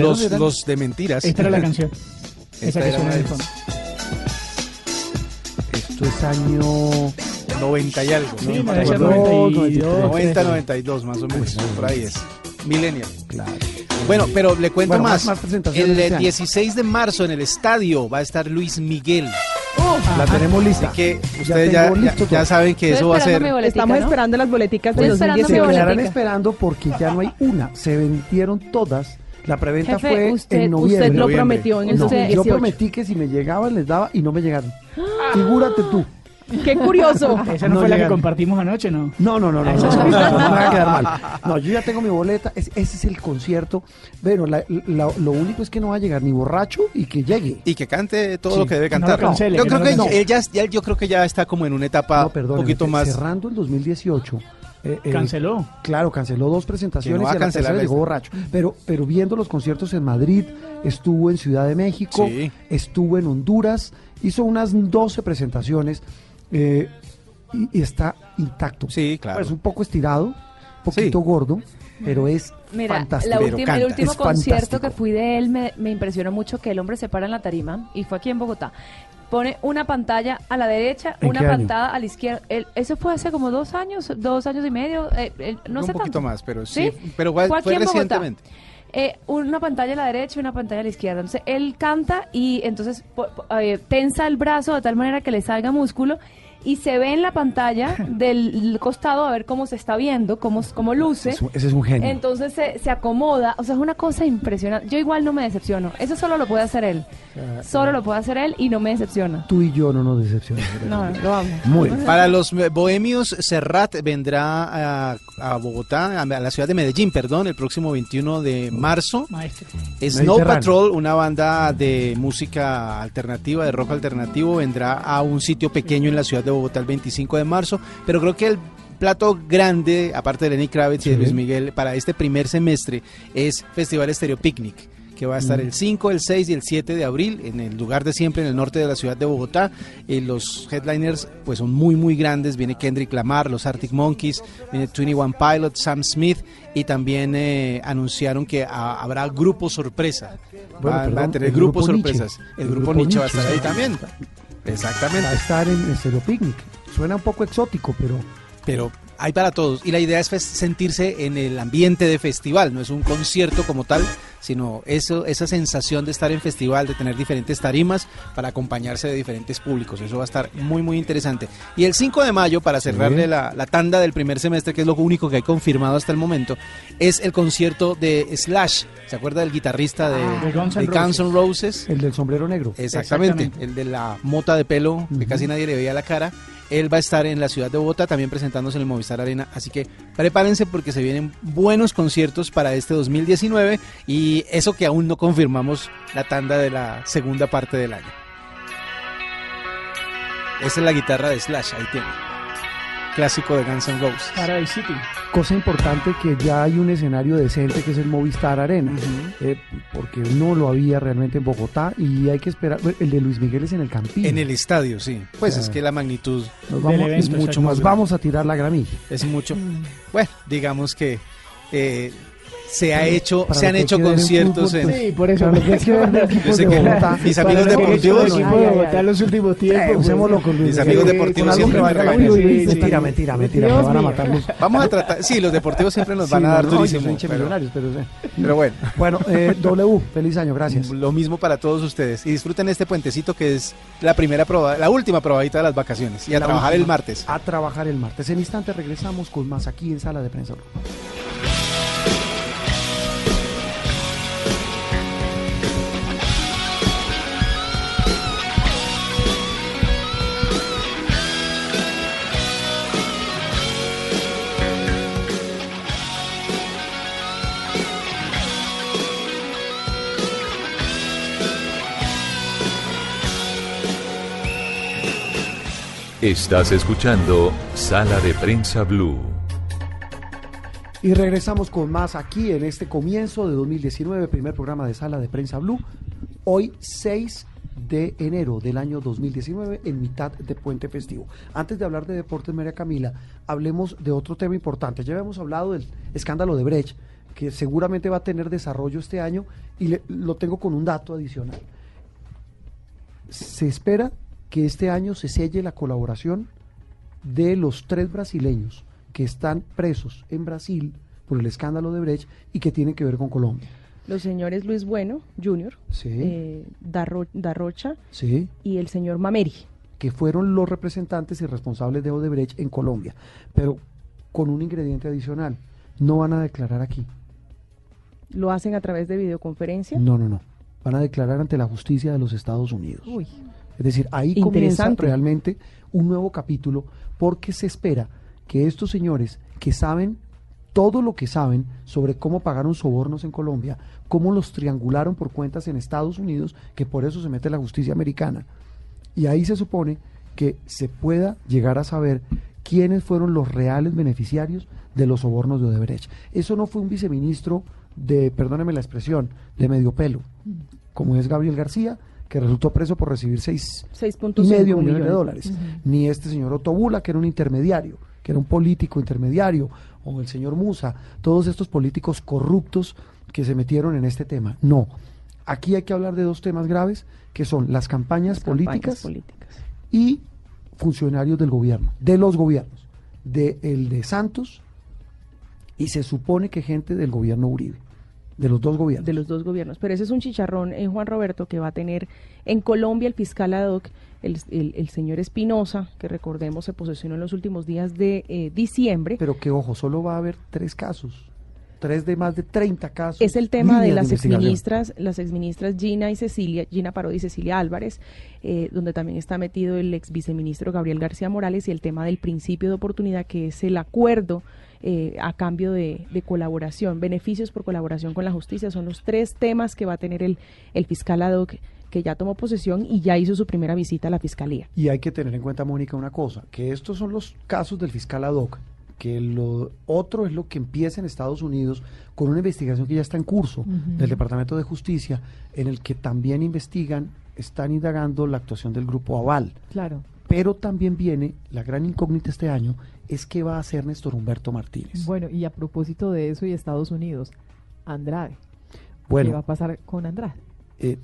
los los de mentiras. Esta era la canción. Esa Esta que suena en el de- fondo. Esto es año... 90 y algo. Sí, ¿no? me decía No, 92. 90, 92 más o menos, por ahí es. Millennial. Claro. Bueno, pero le cuento Bueno, más. más- más el de este año. 16 de marzo en el estadio va a estar Luis Miguel. La tenemos lista. Así que ustedes ya, ya- listo ya saben que Estoy eso va a ser... boletica, Estamos ¿no? esperando las boleticas de Estoy esperando Se mi 2019. quedarán esperando porque ya no hay una. Se vendieron todas. La preventa Jefe, fue usted- en usted noviembre. lo Noviembre. prometió en el No, 2018. yo prometí que si me llegaban les daba y no me llegaron. Figúrate tú. Qué curioso. Esa no, No fue la que compartimos anoche, ¿no? No, no, no, no, no, no, no, no me va a quedar mal. No, yo ya tengo mi boleta, es- ese es el concierto. Bueno, la- la- lo único es que no va a llegar ni borracho y que llegue. Y que cante todo Sí, lo que debe cantar. lo cancele, yo que creo no que lo él ya, ya- yo creo que ya está como en una etapa un poquito más. cerrando el 2018. Eh, eh, Canceló. Claro, canceló dos presentaciones no y a la tercera llegó borracho. Pero, pero viendo los conciertos en Madrid, estuvo en Ciudad de México, Sí. estuvo en Honduras, hizo unas 12 presentaciones eh, y, y está intacto. Sí, claro. Pues un poco estirado, un poquito Sí. gordo, pero es Mira, fantástico. la Pero última- el último Es concierto fantástico. que fui de él me, me impresionó mucho que el hombre se para en la tarima y fue aquí en Bogotá. Pone una pantalla a la derecha, ¿En una año? pantalla a la izquierda. Él- eso fue hace como dos años, dos años y medio, eh, eh, no un sé poquito tanto. más, pero sí. ¿Sí? Pero fue, recientemente. Eh, una pantalla a la derecha y una pantalla a la izquierda. Entonces él canta y entonces po- po- eh, tensa el brazo de tal manera que le salga músculo y se ve en la pantalla del costado a ver cómo se está viendo, cómo, cómo luce. Es un- ese es un genio. Entonces se, se acomoda, o sea, es una cosa impresionante. Yo igual no me decepciono. Eso solo lo puede hacer él. Solo lo puede hacer él y no me decepciona. Tú y yo no nos decepcionamos. No, lo amo. Muy bien. Para los eh, bohemios, Serrat vendrá a, a Bogotá, a la ciudad de Medellín, perdón, el próximo 21 de marzo. Maestro. Snow. Patrol, una banda de música alternativa, de rock alternativo, vendrá a un sitio pequeño en la ciudad de Bogotá el 25 de marzo, pero creo que el plato grande, aparte de Lenny Kravitz y de. Luis Miguel, para este primer semestre es Festival Estéreo Picnic que va a estar Mm. el 5, el 6 y el 7 de abril en el lugar de siempre en el norte de la ciudad de Bogotá. Eh, los headliners pues son muy muy grandes, viene Kendrick Lamar, los Arctic Monkeys, viene 21 Pilots, Sam Smith y también eh, anunciaron que ah, habrá grupo sorpresa. Bueno, Va- va, perdón, a tener grupos grupo Nietzsche. sorpresas. El, El grupo, grupo Nietzsche va a estar ahí también. Exactamente. Va a estar en Estéreo Picnic. Suena un poco exótico, pero pero hay para todos. Y la idea es sentirse en el ambiente de festival, no es un concierto como tal, sino eso, esa sensación de estar en festival, de tener diferentes tarimas para acompañarse de diferentes públicos. Eso va a estar muy, muy interesante. Y el 5 de mayo, para cerrarle la, la tanda del primer semestre, que es lo único que hay confirmado hasta el momento, es el concierto de Slash. ¿Se acuerda del guitarrista de, Ah, de Guns N' de Guns N' Roses? el del sombrero negro. Exactamente, Exactamente. el de la mota de pelo que casi nadie le veía la cara. Él va a estar en la ciudad de Bogotá también presentándose en el Movistar Arena, así que prepárense porque se vienen buenos conciertos para este 2019 y eso que aún no confirmamos la tanda de la segunda parte del año. Esa es la guitarra de Slash, ahí tiene. Clásico de Guns N' Roses. Paradise City. Cosa importante que ya hay un escenario decente que es el Movistar Arena, eh, porque no lo había realmente en Bogotá y hay que esperar. El de Luis Miguel es en el Campín. En el estadio, sí. Pues es que la magnitud Nos vamos, evento, es mucho más. Vamos a tirar la gramilla. es mucho. Bueno, digamos que eh, se ha hecho, para se han hecho conciertos en, pues, Sí, por eso. Mis amigos deportivos, los últimos tiempos. Eh, Luis Mis amigos deportivos siempre uy, Sí, Mentira, mentira, mentira. Me van a matar los. Vamos a tratar, sí, los deportivos siempre nos van a dar durísimo. pero- bueno, Bueno, eh, W, feliz año, gracias. lo mismo para todos ustedes. Y disfruten este puentecito que es la primera prueba, la última probadita de las vacaciones. Y a La trabajar última. el martes. A trabajar el martes. En instante regresamos con más aquí en Sala de Prensa. Estás escuchando Sala de Prensa Blue. Y regresamos con más aquí en este comienzo de 2019, primer programa de Sala de Prensa Blue. Hoy 6 de enero del año 2019 en mitad de puente festivo. Antes de hablar de deportes, María Camila, hablemos de otro tema importante. Ya habíamos hablado del escándalo de Brecht, que seguramente va a tener desarrollo este año y lo tengo con un dato adicional. Se espera que este año se selle la colaboración de los tres brasileños que están presos en Brasil por el escándalo de Brecht y que tienen que ver con Colombia. Los señores Luis Bueno, Jr., Sí. eh, Darro- Darrocha Sí. y el señor Mameri. que fueron los representantes y responsables de Odebrecht en Colombia, pero con un ingrediente adicional, no van a declarar aquí. Lo hacen a través de videoconferencia. No, no, no. Van a declarar ante la justicia de los Estados Unidos. Uy. Es decir, ahí comienza realmente un nuevo capítulo porque se espera que estos señores que saben todo lo que saben sobre cómo pagaron sobornos en Colombia, cómo los triangularon por cuentas en Estados Unidos, que por eso se mete la justicia americana. Y ahí se supone que se pueda llegar a saber quiénes fueron los reales beneficiarios de los sobornos de Odebrecht. Eso no fue un viceministro de, perdóneme la expresión, de medio pelo, como es Gabriel García, que resultó preso por recibir seis 6.5 y medio millones de dólares. Ni este señor Otobula, que era un intermediario, que era un político intermediario, o el señor Musa, todos estos políticos corruptos que se metieron en este tema. No. Aquí hay que hablar de dos temas graves, que son las campañas, políticas, Campañas políticas. y funcionarios del gobierno, de los gobiernos, de el de Santos y se supone que gente del gobierno Uribe, de los dos gobiernos. de los dos gobiernos. Pero ese es un chicharrón, en Juan Roberto, que va a tener en Colombia el fiscal ad hoc, el, el- el señor Espinosa, que recordemos se posesionó en los últimos días de eh, diciembre. Pero que ojo, solo va a haber tres casos, tres de más de 30 casos. Es el tema de las exministras, las exministras Gina y Cecilia, Gina Parodi y Cecilia Álvarez, eh, donde también está metido el ex viceministro Gabriel García Morales y el tema del principio de oportunidad, que es el acuerdo eh, a cambio de, de colaboración, beneficios por colaboración con la justicia. Son los tres temas que va a tener el, el fiscal ad hoc que ya tomó posesión y ya hizo su primera visita a la fiscalía. Y hay que tener en cuenta, Mónica, una cosa, que estos son los casos del fiscal ad hoc, que lo otro es lo que empieza en Estados Unidos con una investigación que ya está en curso del Departamento de Justicia, en el que también investigan, están indagando la actuación del grupo Aval. Claro. Pero también viene, la gran incógnita este año, es qué va a hacer Néstor Humberto Martínez. Bueno, y a propósito de eso y Estados Unidos, Andrade. Bueno. ¿Qué va a pasar con Andrade? Eh,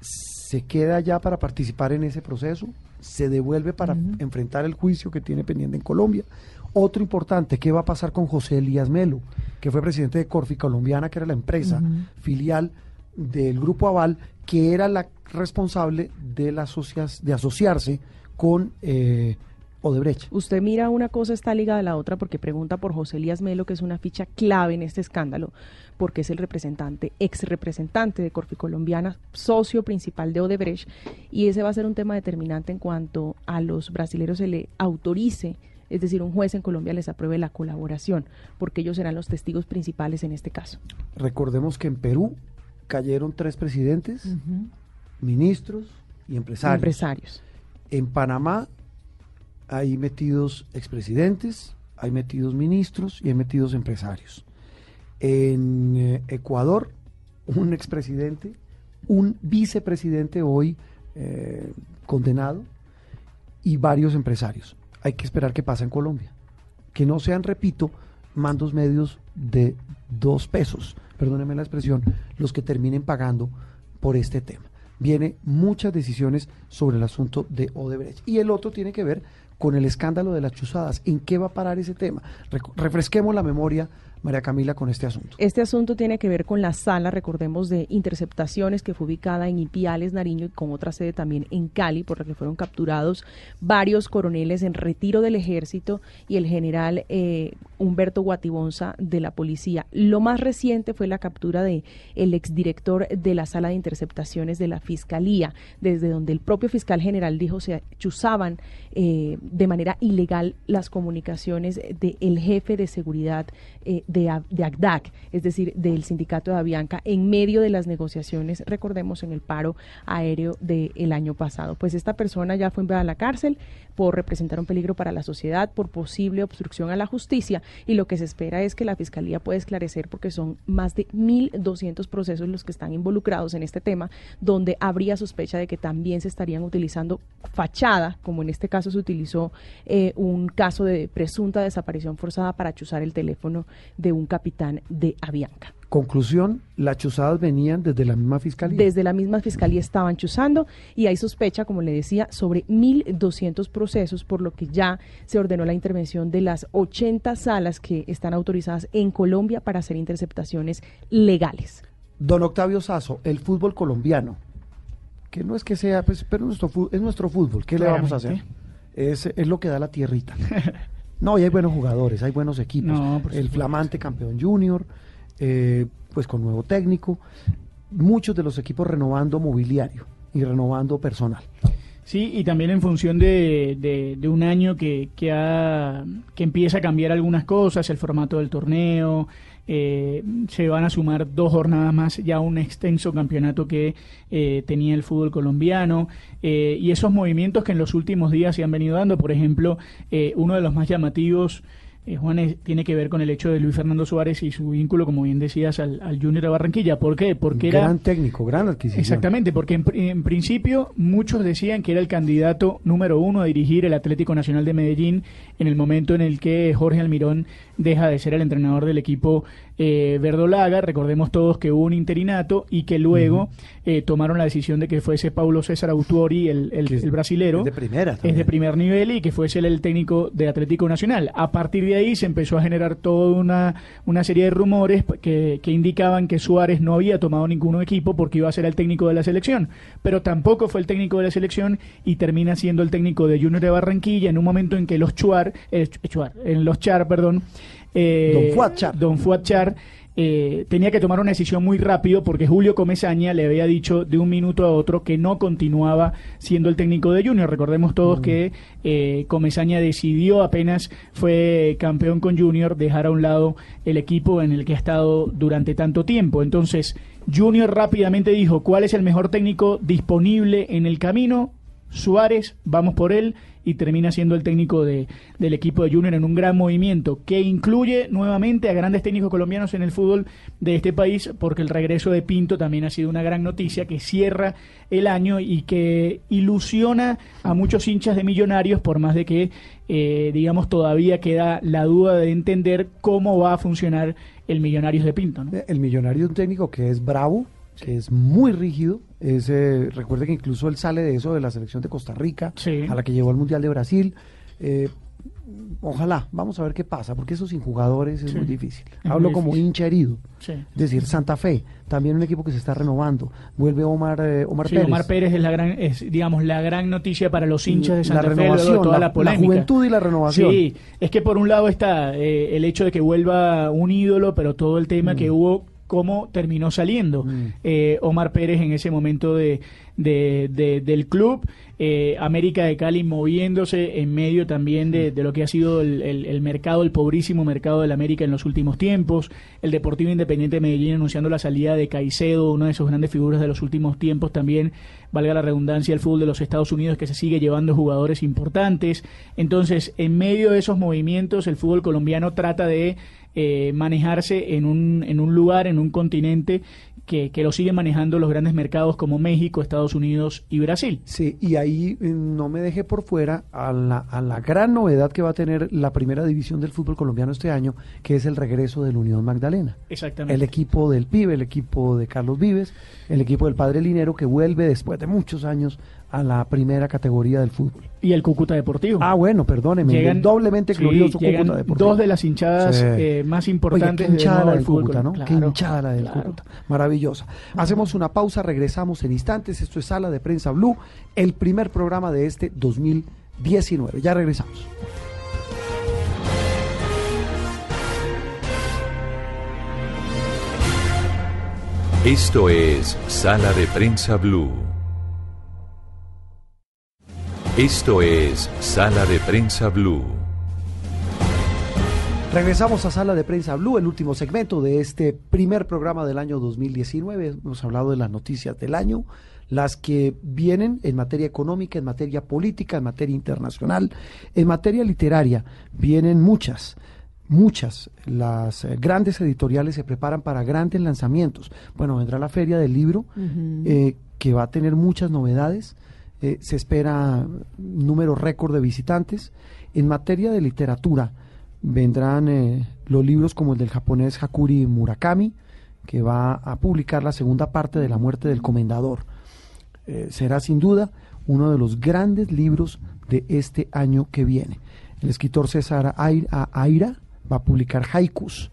se queda ya para participar en ese proceso, se devuelve para enfrentar el juicio que tiene pendiente en Colombia. Otro importante, ¿qué va a pasar con José Elías Melo, que fue presidente de Corfi Colombiana, que era la empresa filial del Grupo Aval, que era la responsable de, la asocias- de asociarse con eh, Odebrecht? Usted mira una cosa está ligada a la otra porque pregunta por José Elías Melo, que es una ficha clave en este escándalo, porque es el representante, ex representante de Corfi Colombiana, socio principal de Odebrecht, y ese va a ser un tema determinante en cuanto a los brasileños se le autorice, es decir, un juez en Colombia les apruebe la colaboración, porque ellos serán los testigos principales en este caso. Recordemos que en Perú cayeron tres presidentes, ministros y empresarios. Empresarios. En Panamá hay metidos expresidentes, hay metidos ministros y hay metidos empresarios. En eh, Ecuador, un expresidente, un vicepresidente hoy eh, condenado y varios empresarios. Hay que esperar qué pasa en Colombia. Que no sean, repito, mandos medios de dos pesos, perdónenme la expresión, los que terminen pagando por este tema. Viene muchas decisiones sobre el asunto de Odebrecht. Y el otro tiene que ver con el escándalo de las chuzadas. ¿En qué va a parar ese tema? Refresquemos la memoria, María Camila, con este asunto. Este asunto tiene que ver con la sala, recordemos, de interceptaciones que fue ubicada en Ipiales, Nariño y con otra sede también en Cali, por la que fueron capturados varios coroneles en retiro del ejército y el general eh, Humberto Guatibonza de la policía. Lo más reciente fue la captura de el exdirector de la sala de interceptaciones de la fiscalía, desde donde el propio fiscal general dijo se chuzaban eh, de manera ilegal las comunicaciones del jefe de seguridad eh, de, de ACDAC, es decir, del sindicato de Avianca, en medio de las negociaciones, recordemos, en el paro aéreo del año pasado. Pues esta persona ya fue enviada a la cárcel por representar un peligro para la sociedad, por posible obstrucción a la justicia, y lo que se espera es que la Fiscalía pueda esclarecer, porque son más de 1.200 procesos los que están involucrados en este tema, donde habría sospecha de que también se estarían utilizando fachada, como en este caso se utilizó eh, un caso de presunta desaparición forzada para chuzar el teléfono de un capitán de Avianca. Conclusión, las chuzadas venían desde la misma fiscalía. Desde la misma fiscalía estaban chuzando y hay sospecha, como le decía, sobre 1.200 procesos, por lo que ya se ordenó la intervención de las 80 salas que están autorizadas en Colombia para hacer interceptaciones legales. Don Octavio Sazo, el fútbol colombiano, que no es que sea, pues, pero nuestro es nuestro fútbol, ¿qué le vamos a hacer? Es, es lo que da la tierrita. No, y hay buenos jugadores, hay buenos equipos. No, el flamante campeón junior, eh, pues con nuevo técnico, muchos de los equipos renovando mobiliario y renovando personal. Sí, y también en función de, de- de un año que, que, ha- que empieza a cambiar algunas cosas, el formato del torneo, eh, se van a sumar dos jornadas más ya un extenso campeonato que eh, tenía el fútbol colombiano eh, y esos movimientos que en los últimos días se han venido dando, por ejemplo, eh, uno de los más llamativos eh, Juan, tiene que ver con el hecho de Luis Fernando Suárez y su vínculo, como bien decías, al, al Junior de Barranquilla. ¿Por qué? Porque era... Gran técnico, gran adquisición. Exactamente, porque en principio muchos decían que era el candidato número uno a dirigir el Atlético Nacional de Medellín en el momento en el que Jorge Almirón deja de ser el entrenador del equipo eh, verdolaga. Recordemos todos que hubo un interinato y que luego eh, tomaron la decisión de que fuese Paulo César Autuori, el, el, el brasilero. es de primera Es de primer nivel y que fuese él el técnico de Atlético Nacional. A partir de ahí se empezó a generar toda una, una serie de rumores que, que indicaban que Suárez no había tomado ningún equipo porque iba a ser el técnico de la selección, pero tampoco fue el técnico de la selección y termina siendo el técnico de Junior de Barranquilla en un momento en que los Chuar, eh, Chuar, en los Char, perdón, eh, Don Fuad Char. Don Fuad Char, eh, tenía que tomar una decisión muy rápido porque Julio Comesaña le había dicho de un minuto a otro que no continuaba siendo el técnico de Junior. Recordemos todos que eh, Comesaña decidió apenas fue campeón con Junior dejar a un lado el equipo en el que ha estado durante tanto tiempo. Entonces Junior rápidamente dijo cuál es el mejor técnico disponible en el camino. Suárez, vamos por él y termina siendo el técnico de, del equipo de Junior en un gran movimiento que incluye nuevamente a grandes técnicos colombianos en el fútbol de este país porque el regreso de Pinto también ha sido una gran noticia que cierra el año y que ilusiona a muchos hinchas de millonarios por más de que eh, digamos todavía queda la duda de entender cómo va a funcionar el Millonarios de Pinto. El millonario es un técnico que es bravo, que es muy rígido. Es, eh, recuerde que incluso él sale de eso de la selección de Costa Rica, a la que llevó al Mundial de Brasil. Eh, ojalá, vamos a ver qué pasa, porque eso sin jugadores es Sí, muy difícil. Hablo muy como hincha herido. Sí. Es decir, Santa Fe, también un equipo que se está renovando. Vuelve Omar, eh, Omar Sí, Pérez. Omar Pérez es la gran, es, digamos, la gran noticia para los hinchas de La Santa Fe de renovación, toda la- la, la juventud y la renovación. Sí, es que por un lado está eh, el hecho de que vuelva un ídolo, pero todo el tema Mm. que hubo, cómo terminó saliendo eh, Omar Pérez en ese momento de, de- de- del club. eh, América de Cali moviéndose en medio también de, de lo que ha sido el, el- el mercado, el pobrísimo mercado del América en los últimos tiempos. El Deportivo Independiente de Medellín anunciando la salida de Caicedo, una de sus grandes figuras de los últimos tiempos también, valga la redundancia, el fútbol de los Estados Unidos que se sigue llevando jugadores importantes. Entonces, en medio de esos movimientos, el fútbol colombiano trata de eh, manejarse en un, en un lugar, en un continente que, que lo siguen manejando los grandes mercados como México, Estados Unidos y Brasil. Sí, y ahí eh, no me deje por fuera a la, a la gran novedad que va a tener la primera división del fútbol colombiano este año, que es el regreso del Unión Magdalena. Exactamente. El equipo del pibe, el equipo de Carlos Vives, el equipo del Padre Linero que vuelve después de muchos años a la primera categoría del fútbol. Y el Cúcuta Deportivo. Ah, bueno, perdóneme, Llegan- doblemente glorioso Cúcuta Deportivo. dos de las hinchadas Sí. eh, más importantes Oiga, qué hinchada del, la del fútbol Cúcuta, ¿no? Qué hinchada la del Cúcuta. Maravillosa. Hacemos una pausa, regresamos en instantes. Esto es Sala de Prensa Blue, el primer programa de este 2019. Ya regresamos. Esto es Sala de Prensa Blue. Esto es Sala de Prensa Blue. Regresamos a Sala de Prensa Blue, el último segmento de este primer programa del año 2019. Hemos hablado de las noticias del año, las que vienen en materia económica, en materia política, en materia internacional, en materia literaria. Vienen muchas, muchas. Las eh, grandes editoriales se preparan para grandes lanzamientos. Bueno, vendrá la Feria del Libro, eh, que va a tener muchas novedades. Eh, se espera número récord de visitantes. En materia de literatura, vendrán eh, los libros como el del japonés Hakuri Murakami, que va a publicar la segunda parte de La muerte del comendador. Eh, será sin duda uno de los grandes libros de este año que viene. El escritor César Aira va a publicar Haikus,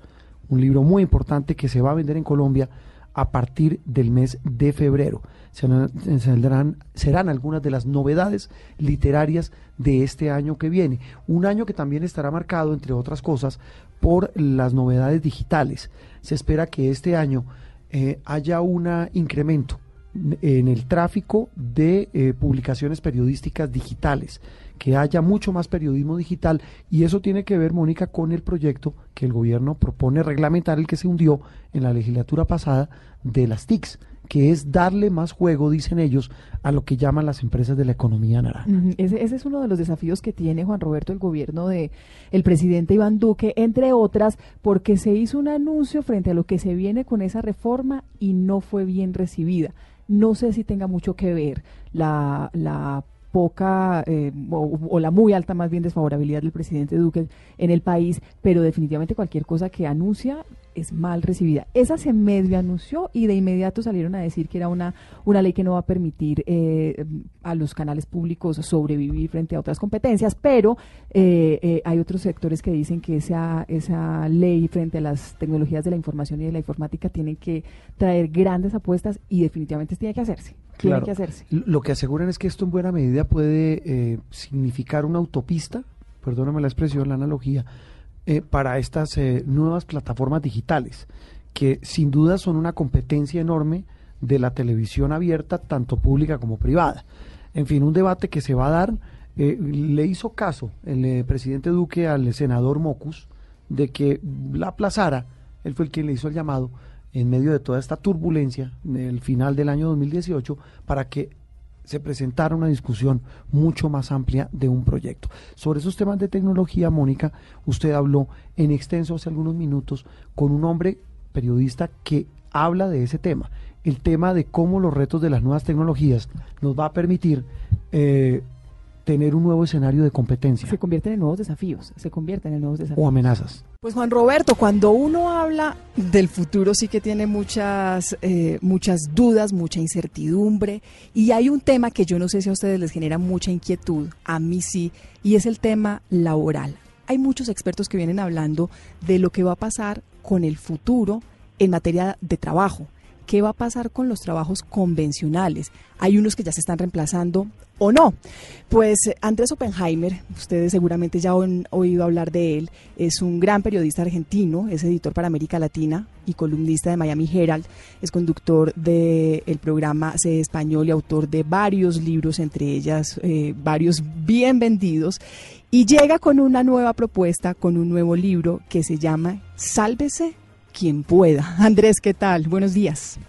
un libro muy importante que se va a vender en Colombia a partir del mes de febrero. Serán, serán algunas de las novedades literarias de este año que viene. Un año que también estará marcado, entre otras cosas, por las novedades digitales. Se espera que este año eh, haya un incremento en el tráfico de eh, publicaciones periodísticas digitales, que haya mucho más periodismo digital y eso tiene que ver, Mónica, con el proyecto que el gobierno propone reglamentar, el que se hundió en la legislatura pasada de las TICs que es darle más juego, dicen ellos, a lo que llaman las empresas de la economía naranja. ese, es uno de los desafíos que tiene Juan Roberto el gobierno de el presidente Iván Duque, entre otras, porque se hizo un anuncio frente a lo que se viene con esa reforma y no fue bien recibida. No sé si tenga mucho que ver la, la poca eh, o, la muy alta más bien desfavorabilidad del presidente Duque en el país, pero definitivamente cualquier cosa que anuncia es mal recibida. Esa se medio anunció y de inmediato salieron a decir que era una, una ley que no va a permitir eh, a los canales públicos sobrevivir frente a otras competencias, pero eh, hay otros sectores que dicen que esa, esa ley frente a las tecnologías de la información y de la informática tiene que traer grandes apuestas y definitivamente tiene que hacerse. Tiene que hacerse. Lo que aseguran es que esto en buena medida puede eh, significar una autopista, perdóname la expresión, la analogía, eh, para estas eh, nuevas plataformas digitales, que sin duda son una competencia enorme de la televisión abierta, tanto pública como privada. En fin, un debate que se va a dar. le hizo caso el presidente Duque al senador Mocus de que la aplazara, él fue el quien le hizo el llamado, en medio de toda esta turbulencia del final del año 2018 para que se presentara una discusión mucho más amplia de un proyecto. Sobre esos temas de tecnología, Mónica, usted habló en extenso hace algunos minutos con un hombre periodista que habla de ese tema, el tema de cómo los retos de las nuevas tecnologías nos va a permitir eh, tener un nuevo escenario de competencia. Se convierten en nuevos desafíos, se convierten en nuevos desafíos. O amenazas. Pues Juan Roberto, cuando uno habla del futuro sí que tiene muchas, eh, muchas dudas, mucha incertidumbre y hay un tema que yo no sé si a ustedes les genera mucha inquietud, a mí sí, y es el tema laboral. Hay muchos expertos que vienen hablando de lo que va a pasar con el futuro en materia de trabajo. ¿Qué va a pasar con los trabajos convencionales? Hay unos que ya se están reemplazando o no. Pues eh, Andrés Oppenheimer, ustedes seguramente ya han oído hablar de él, es un gran periodista argentino, es editor para América Latina y columnista de Miami Herald, es conductor del programa C Español y autor de varios libros, entre ellas eh, varios bien vendidos, y llega con una nueva propuesta, con un nuevo libro que se llama Sálvese quien pueda. Andrés, ¿qué tal? Buenos días.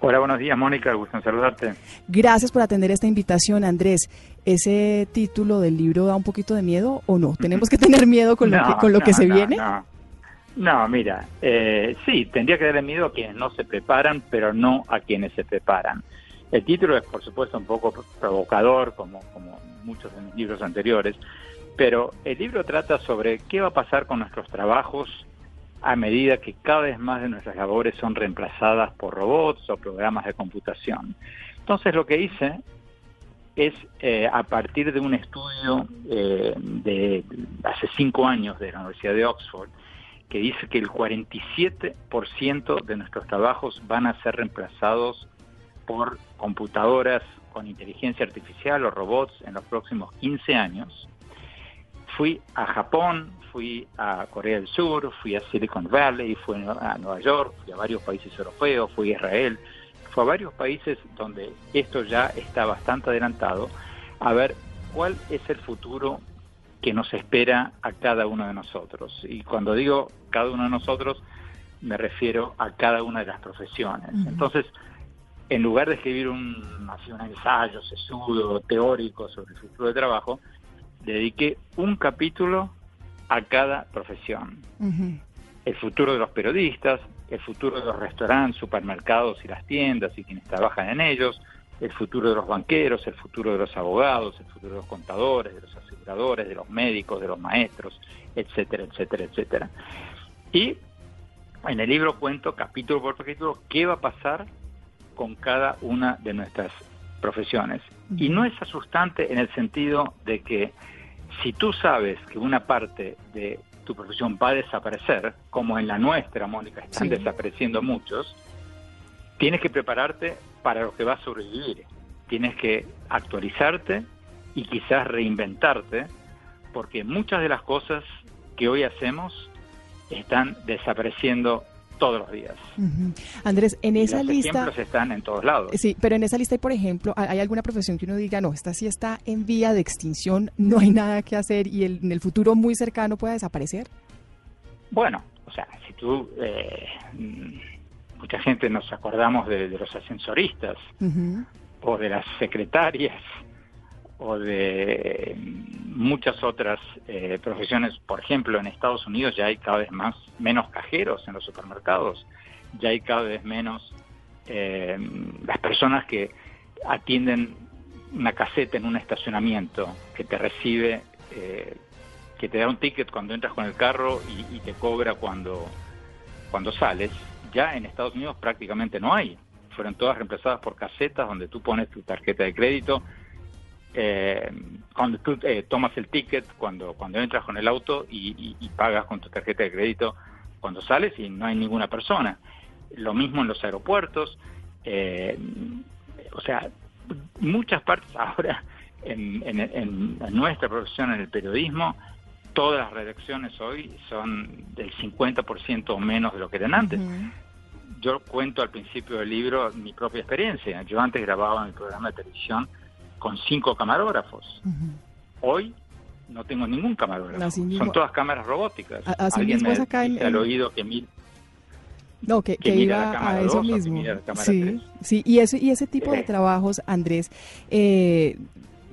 Hola, buenos días, Mónica. Gusto en saludarte. Gracias por atender esta invitación, Andrés. ¿Ese título del libro da un poquito de miedo o no? ¿Tenemos que tener miedo con lo que, con lo que se viene? No, mira, eh, sí, tendría que darle miedo a quienes no se preparan, pero no a quienes se preparan. El título es, por supuesto, un poco provocador, como, como muchos de mis libros anteriores, pero el libro trata sobre qué va a pasar con nuestros trabajos a medida que cada vez más de nuestras labores son reemplazadas por robots o programas de computación. Entonces lo que hice es eh, a partir de un estudio eh, de hace cinco años de la Universidad de Oxford, que dice que el 47% de nuestros trabajos van a ser reemplazados por computadoras con inteligencia artificial o robots en los próximos 15 años. Fui a Japón, fui a Corea del Sur, fui a Silicon Valley, fui a Nueva York, fui a varios países europeos, fui a Israel, fui a varios países donde esto ya está bastante adelantado, a ver cuál es el futuro que nos espera a cada uno de nosotros. Y cuando digo cada uno de nosotros, me refiero a cada una de las profesiones. Entonces, en lugar de escribir un, así, un ensayo sesudo, teórico sobre el futuro de trabajo, dediqué un capítulo a cada profesión. El futuro de los periodistas, el futuro de los restaurantes, supermercados y las tiendas y quienes trabajan en ellos, el futuro de los banqueros, el futuro de los abogados, el futuro de los contadores, de los aseguradores, de los médicos, de los maestros, etcétera, etcétera, etcétera. Y en el libro cuento capítulo por capítulo qué va a pasar con cada una de nuestras profesiones. Y no es asustante en el sentido de que si tú sabes que una parte de tu profesión va a desaparecer, como en la nuestra, Mónica, están desapareciendo muchos, tienes que prepararte para lo que va a sobrevivir. Tienes que actualizarte y quizás reinventarte, porque muchas de las cosas que hoy hacemos están desapareciendo todos los días. Andrés, en esa los lista... ejemplos están en todos lados. Sí, pero en esa lista, hay, por ejemplo, ¿hay alguna profesión que uno diga, no, esta sí está en vía de extinción, no hay nada que hacer y el- en el futuro muy cercano pueda desaparecer? Bueno, o sea, si tú... eh, mucha gente nos acordamos de, de los ascensoristas o de las secretarias o de muchas otras eh, profesiones. Por ejemplo, en Estados Unidos ya hay cada vez más menos cajeros en los supermercados, ya hay cada vez menos eh, las personas que atienden una caseta en un estacionamiento, que te recibe, eh, que te da un ticket cuando entras con el carro y, y te cobra cuando, cuando sales. Ya en Estados Unidos prácticamente no hay. Fueron todas reemplazadas por casetas donde tú pones tu tarjeta de crédito eh, cuando tú eh, tomas el ticket, cuando, cuando entras con el auto y, y- y pagas con tu tarjeta de crédito cuando sales y no hay ninguna persona. Lo mismo en los aeropuertos. eh, o sea, muchas partes ahora en, en- en- en nuestra profesión, en el periodismo, todas las redacciones hoy son del 50% o menos de lo que eran antes. Yo cuento al principio del libro mi propia experiencia. Yo antes grababa mi programa de televisión con cinco camarógrafos. Hoy no tengo ningún camarógrafo. Mismo- Son todas cámaras robóticas. Así Alguien mismo es acá en- en- oído que mil, No, que, Que iba a eso dos mismo. Sí, sí, y ese, y ese tipo de Eh. trabajos, Andrés, eh,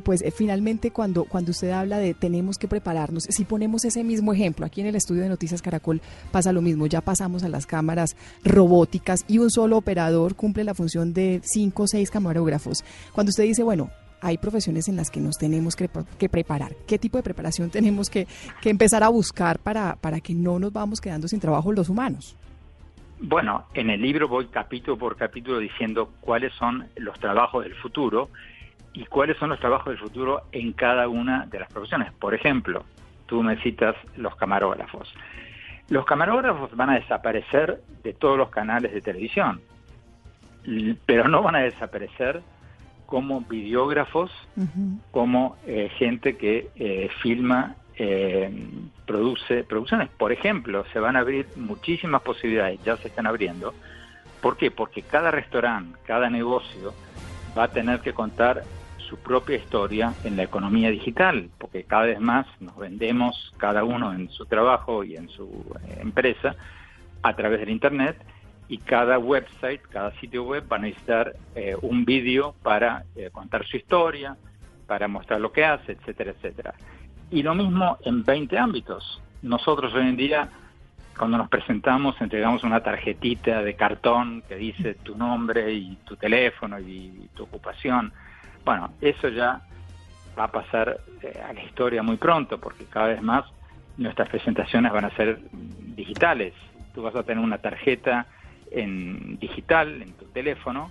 pues eh, finalmente cuando, cuando usted habla de tenemos que prepararnos, si ponemos ese mismo ejemplo, aquí en el estudio de Noticias Caracol pasa lo mismo, ya pasamos a las cámaras robóticas y un solo operador cumple la función de cinco o seis camarógrafos. Cuando usted dice, bueno, hay profesiones en las que nos tenemos que, pre- que preparar. ¿Qué tipo de preparación tenemos que, empezar a buscar para, para que no nos vamos quedando sin trabajo los humanos? Bueno, en el libro voy capítulo por capítulo diciendo cuáles son los trabajos del futuro y cuáles son los trabajos del futuro en cada una de las profesiones. Por ejemplo, tú me citas los camarógrafos. Los camarógrafos van a desaparecer de todos los canales de televisión, pero no van a desaparecer como videógrafos, como eh, gente que eh, filma, eh, produce producciones. Por ejemplo, se van a abrir muchísimas posibilidades, ya se están abriendo. ¿Por qué? Porque cada restaurante, cada negocio va a tener que contar su propia historia en la economía digital, porque cada vez más nos vendemos cada uno en su trabajo y en su eh, empresa a través del Internet y cada website, cada sitio web va a necesitar eh, un vídeo para eh, contar su historia, para mostrar lo que hace, etcétera, etcétera. Y lo mismo en 20 ámbitos. Nosotros hoy en día, cuando nos presentamos, entregamos una tarjetita de cartón que dice tu nombre y tu teléfono y tu ocupación. Bueno, eso ya va a pasar eh, a la historia muy pronto, porque cada vez más nuestras presentaciones van a ser digitales. Tú vas a tener una tarjeta en digital en tu teléfono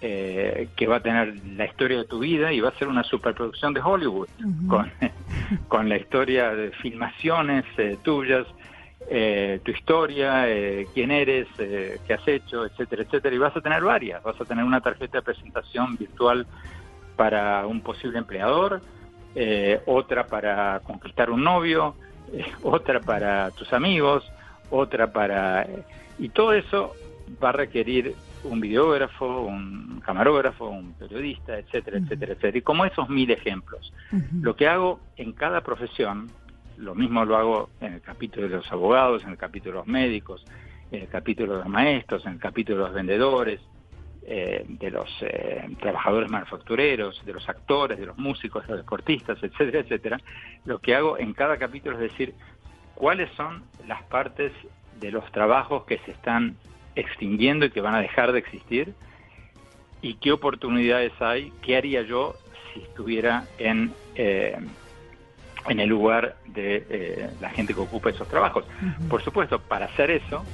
eh, que va a tener la historia de tu vida y va a ser una superproducción de Hollywood con, con la historia de filmaciones eh, tuyas, eh, tu historia, eh, quién eres, eh, qué has hecho, etcétera, etcétera. Y vas a tener varias. Vas a tener una tarjeta de presentación virtual para un posible empleador, eh, otra para conquistar un novio, otra para tus amigos, otra para... y todo eso va a requerir un videógrafo, un camarógrafo, un periodista, etcétera, etcétera, etcétera. Y como esos mil ejemplos. Lo que hago en cada profesión, lo mismo lo hago en el capítulo de los abogados, en el capítulo de los médicos, en el capítulo de los maestros, en el capítulo de los vendedores, eh, de los eh, trabajadores manufactureros, de los actores, de los músicos, de los deportistas, etcétera, etcétera. Lo que hago en cada capítulo es decir cuáles son las partes de los trabajos que se están extinguiendo y que van a dejar de existir y qué oportunidades hay, qué haría yo si estuviera en, eh, en el lugar de eh, la gente que ocupa esos trabajos. Por supuesto, para hacer eso,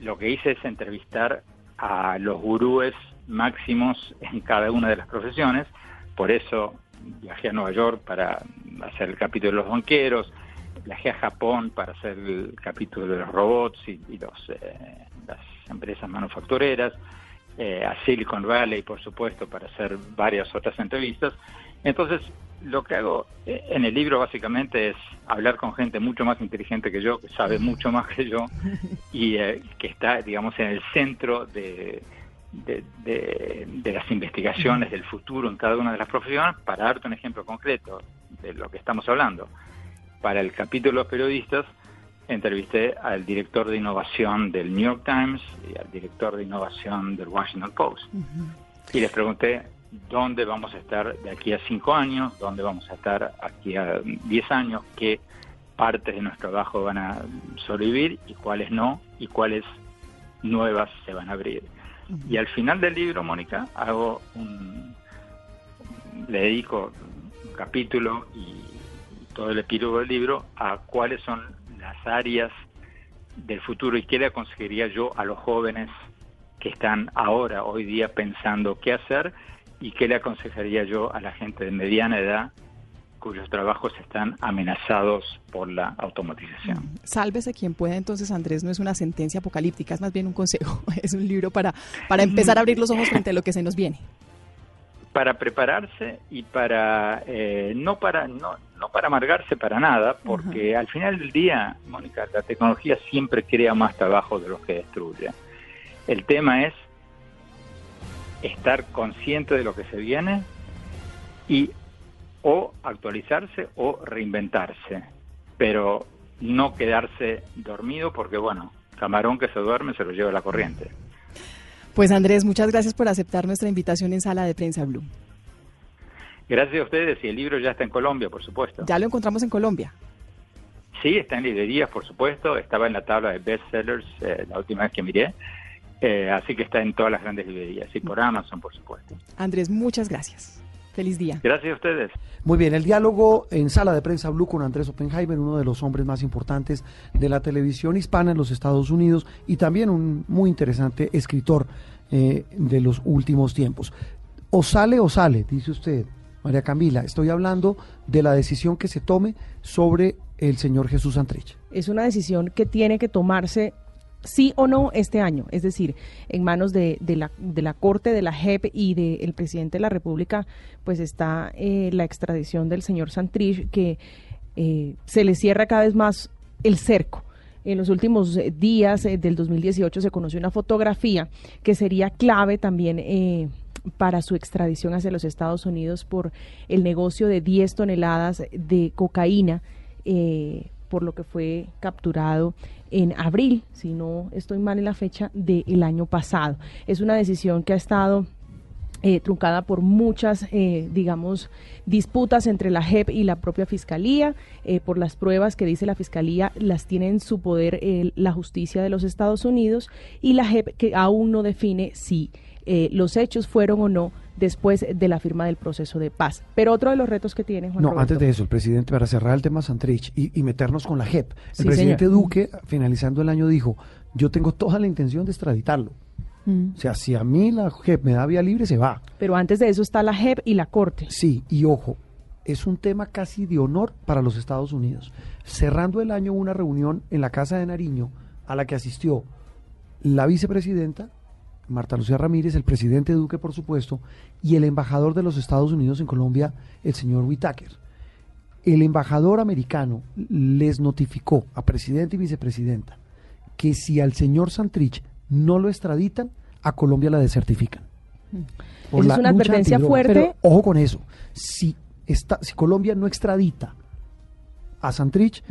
lo que hice es entrevistar a los gurúes máximos en cada una de las profesiones, por eso viajé a Nueva York para hacer el capítulo de los banqueros, viajé a Japón para hacer el capítulo de los robots y, los, eh, las empresas manufactureras, eh, a Silicon Valley, por supuesto, para hacer varias otras entrevistas. Entonces, lo que hago eh, en el libro básicamente es hablar con gente mucho más inteligente que yo, que sabe mucho más que yo y que está, digamos, en el centro de, de, de, las investigaciones del futuro en cada una de las profesiones, para darte un ejemplo concreto de lo que estamos hablando para el capítulo de los periodistas, entrevisté al director de innovación del New York Times y al director de innovación del Washington Post. Y les pregunté dónde vamos a estar de aquí a cinco años, dónde vamos a estar aquí a diez años, qué partes de nuestro trabajo van a sobrevivir y cuáles no, y cuáles nuevas se van a abrir. Y al final del libro, Mónica, hago un, le dedico un capítulo y todo el epílogo del libro a cuáles son las áreas del futuro y qué le aconsejaría yo a los jóvenes que están ahora, hoy día, pensando qué hacer y qué le aconsejaría yo a la gente de mediana edad cuyos trabajos están amenazados por la automatización. Mm, sálvese quien pueda, entonces Andrés no es una sentencia apocalíptica, es más bien un consejo, es un libro para, para empezar a abrir los ojos frente a lo que se nos viene para prepararse y para eh, no para no, no para amargarse para nada porque al final del día Mónica la tecnología siempre crea más trabajo de los que destruye. El tema es estar consciente de lo que se viene y o actualizarse o reinventarse pero no quedarse dormido porque bueno camarón que se duerme se lo lleva la corriente pues Andrés, muchas gracias por aceptar nuestra invitación en Sala de Prensa Blue. Gracias a ustedes y el libro ya está en Colombia, por supuesto. Ya lo encontramos en Colombia. Sí, está en librerías, por supuesto. Estaba en la tabla de bestsellers eh, la última vez que miré. Eh, así que está en todas las grandes librerías y por Amazon, por supuesto. Andrés, muchas gracias. Feliz día. Gracias a ustedes. Muy bien, el diálogo en sala de prensa Blue con Andrés Oppenheimer, uno de los hombres más importantes de la televisión hispana en los Estados Unidos y también un muy interesante escritor eh, de los últimos tiempos. O sale o sale, dice usted, María Camila. Estoy hablando de la decisión que se tome sobre el señor Jesús Santrich. Es una decisión que tiene que tomarse sí o no este año, es decir, en manos de, la, Corte, de la JEP y del presidente de la República, pues está eh, la extradición del señor Santrich, que eh, se le cierra cada vez más el cerco. En los últimos eh, días del 2018 se conoció una fotografía que sería clave también para su extradición hacia los Estados Unidos por el negocio de 10 toneladas de cocaína, por lo que fue capturado en abril, si no estoy mal en la fecha, del año pasado. Es una decisión que ha estado eh, truncada por muchas, eh, digamos, disputas entre la JEP y la propia Fiscalía, eh, por las pruebas que dice la Fiscalía las tiene en su poder la justicia de los Estados Unidos y la JEP que aún no define si los hechos fueron o no después de la firma del proceso de paz. Pero otro de los retos que tiene Juan No, antes de eso, el presidente, para cerrar el tema Santrich y, meternos con la JEP, el presidente Duque, finalizando el año, dijo, yo tengo toda la intención de extraditarlo. Mm. O sea, si a mí la JEP me da vía libre, se va. Pero antes de eso está la JEP y la Corte. Sí, y ojo, es un tema casi de honor para los Estados Unidos. Cerrando el año una reunión en la Casa de Nariño a la que asistió la vicepresidenta, Marta Lucía Ramírez, el presidente Duque, por supuesto, y el embajador de los Estados Unidos en Colombia, el señor Whitaker. El embajador americano les notificó a presidente y vicepresidenta que si al señor Santrich no lo extraditan, a Colombia la desertifican. Por Esa la es una advertencia fuerte. Pero ojo con eso. Si, está, si Colombia no extradita a Santrich,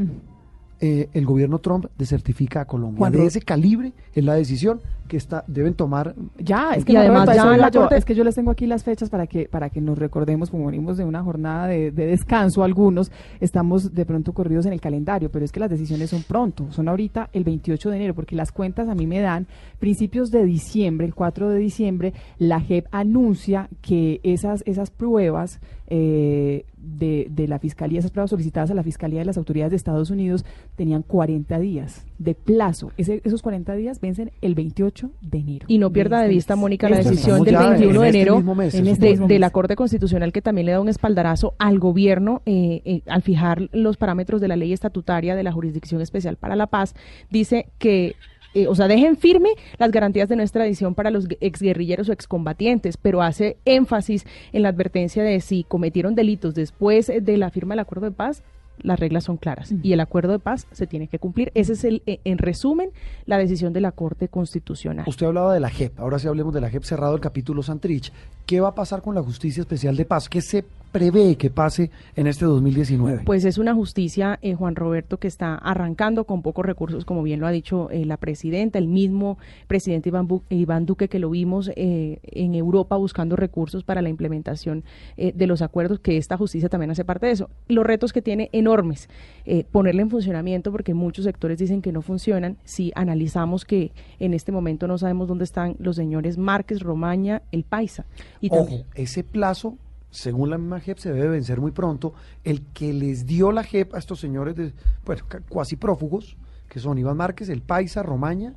eh, el gobierno Trump desertifica a Colombia. Juan de ese calibre es la decisión que está, deben tomar. Ya, es que, además Roberto, ya la yo. Es que yo les tengo aquí las fechas para que para que nos recordemos, como venimos de una jornada de, de descanso algunos, estamos de pronto corridos en el calendario, pero es que las decisiones son pronto, son ahorita el 28 de enero, porque las cuentas a mí me dan principios de diciembre, el 4 de diciembre, la JEP anuncia que esas, esas pruebas eh, de, de la Fiscalía, esas pruebas solicitadas a la Fiscalía de las autoridades de Estados Unidos tenían 40 días de plazo. Ese- esos 40 días vencen el 28 de enero. Y no pierda de vista. Mónica, la decisión del ya en 21 de este enero de, este de la Corte Constitucional que también le da un espaldarazo al gobierno eh, eh, al fijar los parámetros de la ley estatutaria de la Jurisdicción Especial para la Paz. Dice que eh, o sea, dejen firme las garantías de no extradición para los gue- exguerrilleros o excombatientes, pero hace énfasis en la advertencia de si cometieron delitos después eh, de la firma del acuerdo de paz, las reglas son claras y el acuerdo de paz se tiene que cumplir. Ese es el, eh, en resumen, la decisión de la Corte Constitucional. Usted hablaba de la JEP, ahora sí hablemos de la JEP cerrado el capítulo Santrich. ¿Qué va a pasar con la Justicia Especial de Paz? ¿Qué se prevé que pase en este 2019? Pues es una justicia, eh, Juan Roberto, que está arrancando con pocos recursos, como bien lo ha dicho eh, la presidenta, el mismo presidente Iván, Bu- Iván Duque que lo vimos eh, en Europa buscando recursos para la implementación eh, de los acuerdos, que esta justicia también hace parte de eso. Los retos que tiene enormes, eh, ponerla en funcionamiento, porque muchos sectores dicen que no funcionan, si analizamos que en este momento no sabemos dónde están los señores Márquez, Romaña, El Paisa. Y también- Ojo, ese plazo, según la misma JEP, se debe vencer muy pronto. El que les dio la JEP a estos señores, de, bueno, cuasi prófugos, que son Iván Márquez, el Paisa, Romaña,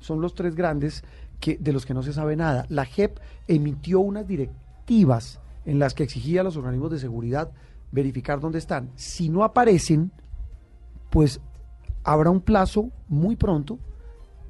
son los tres grandes que, de los que no se sabe nada. La JEP emitió unas directivas en las que exigía a los organismos de seguridad verificar dónde están. Si no aparecen, pues habrá un plazo muy pronto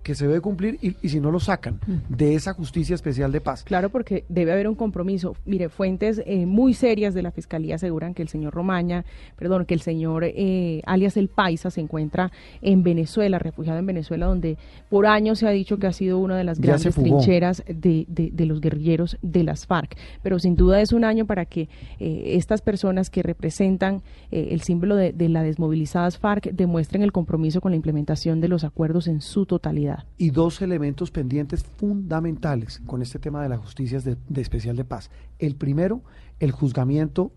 que se debe cumplir y, y si no lo sacan de esa justicia especial de paz. Claro, porque debe haber un compromiso. Mire, fuentes eh, muy serias de la Fiscalía aseguran que el señor Romaña, perdón, que el señor eh, alias El Paisa se encuentra en Venezuela, refugiado en Venezuela, donde por años se ha dicho que ha sido una de las Ya grandes trincheras de, de- de los guerrilleros de las FARC. Pero sin duda es un año para que eh, estas personas que representan eh, el símbolo de, de las desmovilizadas FARC demuestren el compromiso con la implementación de los acuerdos en su totalidad. Y dos elementos pendientes fundamentales con este tema de la justicia de, de especial de paz. El primero, el juzgamiento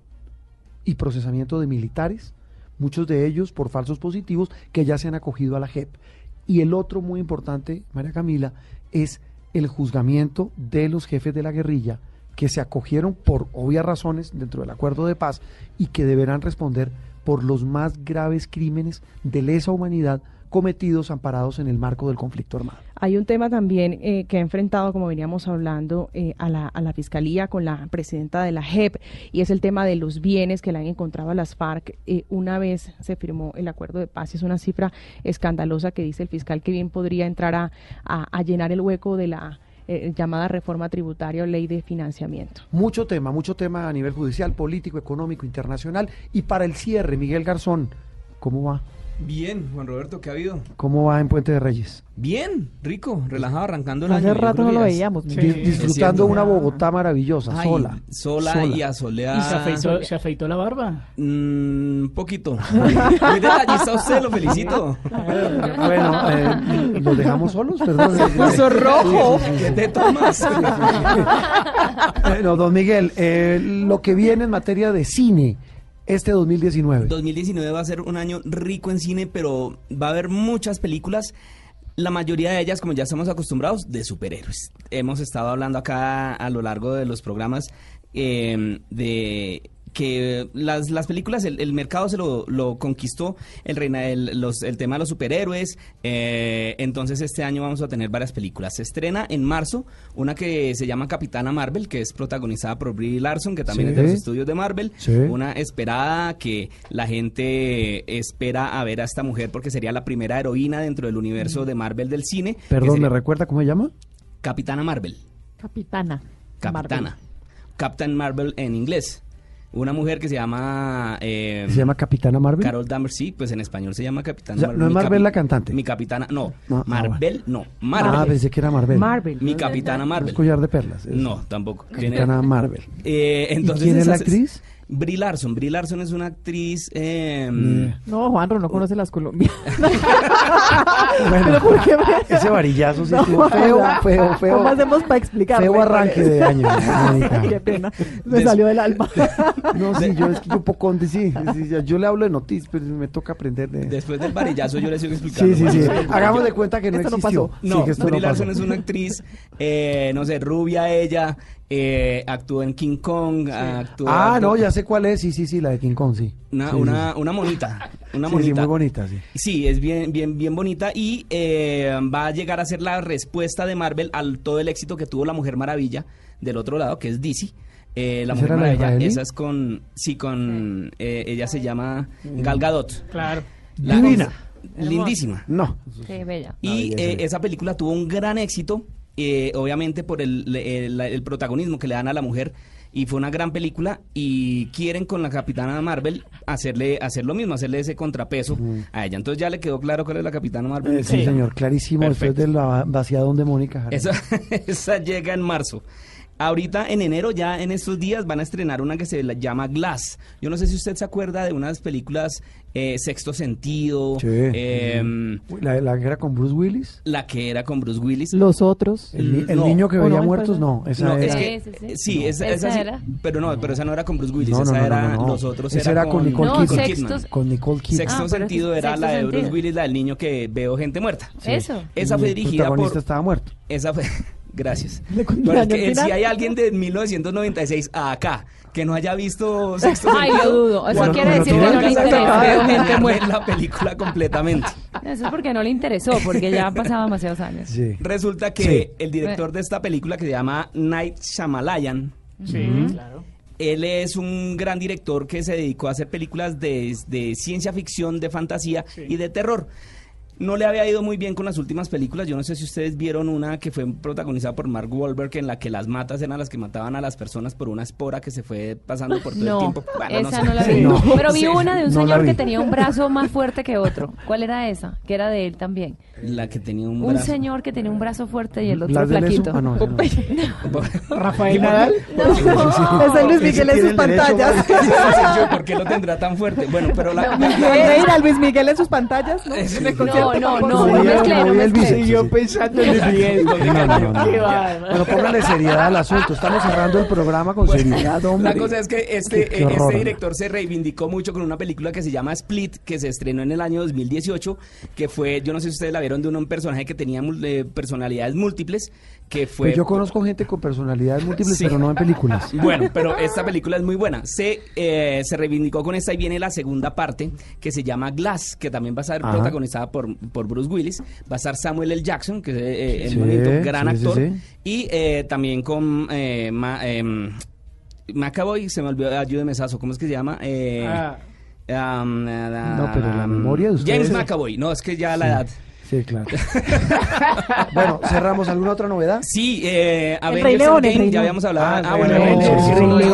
y procesamiento de militares, muchos de ellos por falsos positivos que ya se han acogido a la JEP. Y el otro muy importante, María Camila, es el juzgamiento de los jefes de la guerrilla que se acogieron por obvias razones dentro del acuerdo de paz y que deberán responder por los más graves crímenes de lesa humanidad cometidos amparados en el marco del conflicto armado. Hay un tema también eh, que ha enfrentado, como veníamos hablando, eh, a, la, a la Fiscalía con la presidenta de la JEP, y es el tema de los bienes que le han encontrado a las FARC eh, una vez se firmó el acuerdo de paz. Es una cifra escandalosa que dice el fiscal que bien podría entrar a, a- a llenar el hueco de la eh, llamada reforma tributaria o ley de financiamiento. Mucho tema, mucho tema a nivel judicial, político, económico, internacional. Y para el cierre, Miguel Garzón, ¿cómo va? Bien, Juan Roberto, ¿qué ha habido? ¿Cómo va en Puente de Reyes? Bien, rico, relajado, arrancando el Hace año. rato no lo veíamos, disfrutando una Bogotá maravillosa, Ay, sola. sola y asoleada. ¿Y se afeitó, se afeitó la barba? Mm, poquito. Muy detallista usted, lo felicito. Bueno, eh, ¿los dejamos solos? Perdón. Se puso rojo. ¿Qué te tomas? Bueno, don Miguel, eh, lo que viene en materia de cine este 2019. 2019 va a ser un año rico en cine, pero va a haber muchas películas. La mayoría de ellas, como ya estamos acostumbrados, de superhéroes. Hemos estado hablando acá a lo largo de los programas eh, de que las, las películas, el, el mercado se lo, lo conquistó el, reina, el, los- el tema de los superhéroes. eh, entonces este año vamos a tener varias películas. Se estrena en marzo una que se llama Capitana Marvel, que es protagonizada por Brie Larson, que también Sí. es de los estudios de Marvel. Sí. Una esperada que la gente espera a ver a esta mujer porque sería la primera heroína dentro del universo de Marvel del cine. Perdón, sería ¿me recuerda cómo se llama? Capitana Marvel. Capitana. Capitana. Captain Marvel en inglés. Una mujer que se llama... eh, ¿Se llama Capitana Marvel? Carol Danvers, sí, pues en español se llama Capitana O sea, Marvel. ¿no es Mi Marvel la cantante? Mi capitana, no. No, ah, Marvel, no. Marvel. Ah, pensé que era Marvel. Marvel. Mi capitana Es Marvel. collar de perlas. es No, tampoco. Tiene- Capitana Marvel. Eh, entonces quién es la esa- actriz? Brie Larson. Brie Larson es una actriz... eh, No, Juanro, no conoce las colombianas. Bueno, ¿Pero por qué me- ese varillazo sí No, estuvo feo, feo, feo. ¿Cómo hacemos para explicar? Feo arranque de año. Qué pena. Me salió del alma. No, sí, yo es que yo poco de sí, sí, ya- Yo le hablo de noticias, pero me toca aprender de. Después del varillazo yo le sigo explicando. Sí, sí, sí. Hagamos de cuenta que no Esto no existió. pasó. Sí, No, que esto Brie no pasó. Larson es una actriz, eh, no sé, rubia ella, eh, actuó en King Kong, actuó... Ah, no, ya sé cuál es. Sí, sí, sí, la de King Kong, sí. Una, Sí, una, sí. una monita, una Sí, sí, monita. muy bonita, sí. Sí, es bien, bien, bien bonita y eh, va a llegar a ser la respuesta de Marvel al todo el éxito que tuvo la Mujer Maravilla del otro lado, que es DC. Eh, la ¿Esa Mujer la Maravilla, israelí? esa es con, sí, con, eh, ella se llama Gal Gadot. Claro. La- Divina. Lindísima. No. Qué bella. Y eh, esa película tuvo un gran éxito, eh, obviamente por el, el- el protagonismo que le dan a la mujer. Y fue una gran película y quieren con la Capitana Marvel hacerle hacer lo mismo, hacerle ese contrapeso a ella. Entonces ya le quedó claro cuál es la Capitana Marvel. Eh, sí, señor, clarísimo. Después Perfecto. de la vaciadón de Mónica. Esa llega en marzo. Ahorita en enero, ya en estos días, van a estrenar una que se la llama Glass. Yo no sé si usted se acuerda de unas películas eh, Sexto Sentido, Sí. Uy, la, la que era con Bruce Willis. la que era con Bruce Willis. Los otros. El, el No. niño que ¿O no veía muertos, no. Esa No, era. es que, Sí, eh, esa, ¿Esa esa sí, era? pero no, pero esa no era con Bruce Willis, No, no, esa no, no, era no, no. los otros Esa era, con Nicole Kidman. Sextos- Con Nicole Kidman. Sexto Ah, sentido era Sexto la de Bruce Sentido. Willis, la del niño que veo gente muerta. Eso. Esa fue el dirigida protagonista por estaba muerto. esa fue gracias. Bueno, es que, eh, si hay alguien de 1996 a acá que no haya visto Sexto Ay, Sentido, lo dudo. Eso bueno, quiere decir que no le muerta. la película completamente. Eso es porque no le interesó, porque ya han pasado demasiados años. Sí. Resulta que Sí. el director de esta película que se llama Night Shyamalan Sí, claro. Él es un gran director que se dedicó a hacer películas de, de ciencia ficción, de fantasía y de terror. No le había ido muy bien con las últimas películas. Yo no sé si ustedes vieron una que fue protagonizada por Mark Wahlberg, en la que las matas eran las que mataban a las personas por una espora que se fue pasando por todo el No, tiempo. Bueno, esa sé. no la vi. Sí, no. Pero vi Sí. una de un No señor que tenía un brazo más fuerte que otro. ¿Cuál era esa? Que era de él también. La que tenía un Un brazo. señor que tenía un brazo fuerte y el otro flaquito. ah, no, esa no. Rafael Nadal. Ese Luis Miguel en sus pantallas. Yo, ¿Por qué lo tendrá tan fuerte? Bueno, pero la... Luis Miguel en sus pantallas, ¿no? El No, no, no, no mezclé, no el mezclé. sí. pensando en Luis Miguel. No, no, no, no. Qué bárbaro. Bueno, póngale seriedad al asunto. Estamos cerrando el programa con seriedad, hombre. La cosa es que este, Qué- qué horror, este director se reivindicó mucho con una película que se llama Split, que se estrenó en el año 2018, que fue, yo no sé si ustedes la vieron, de un personaje que tenía eh, personalidades múltiples, que fue... Pues yo conozco gente con personalidades múltiples, Sí. pero no en películas. Bueno, pero esta película es muy buena. Se, eh, se reivindicó con esta y viene la segunda parte que se llama Glass, que también va a ser Ajá. protagonizada por, por Bruce Willis. Va a estar Samuel L. Jackson, que es eh, el Sí, bonito, gran sí, actor. sí. Y eh, también con eh, Ma- em, McAvoy, se me olvidó, ayúdeme, Saso, ¿cómo es que se llama? Eh, Ah, um, No, pero la memoria de ustedes- James McAvoy, no, es que ya la edad. Sí, claro. bueno, cerramos. ¿Alguna otra novedad? Sí, eh, Avengers Rey León, el Endgame, Rey ya habíamos hablado. Ah, Ah, bueno, Avengers.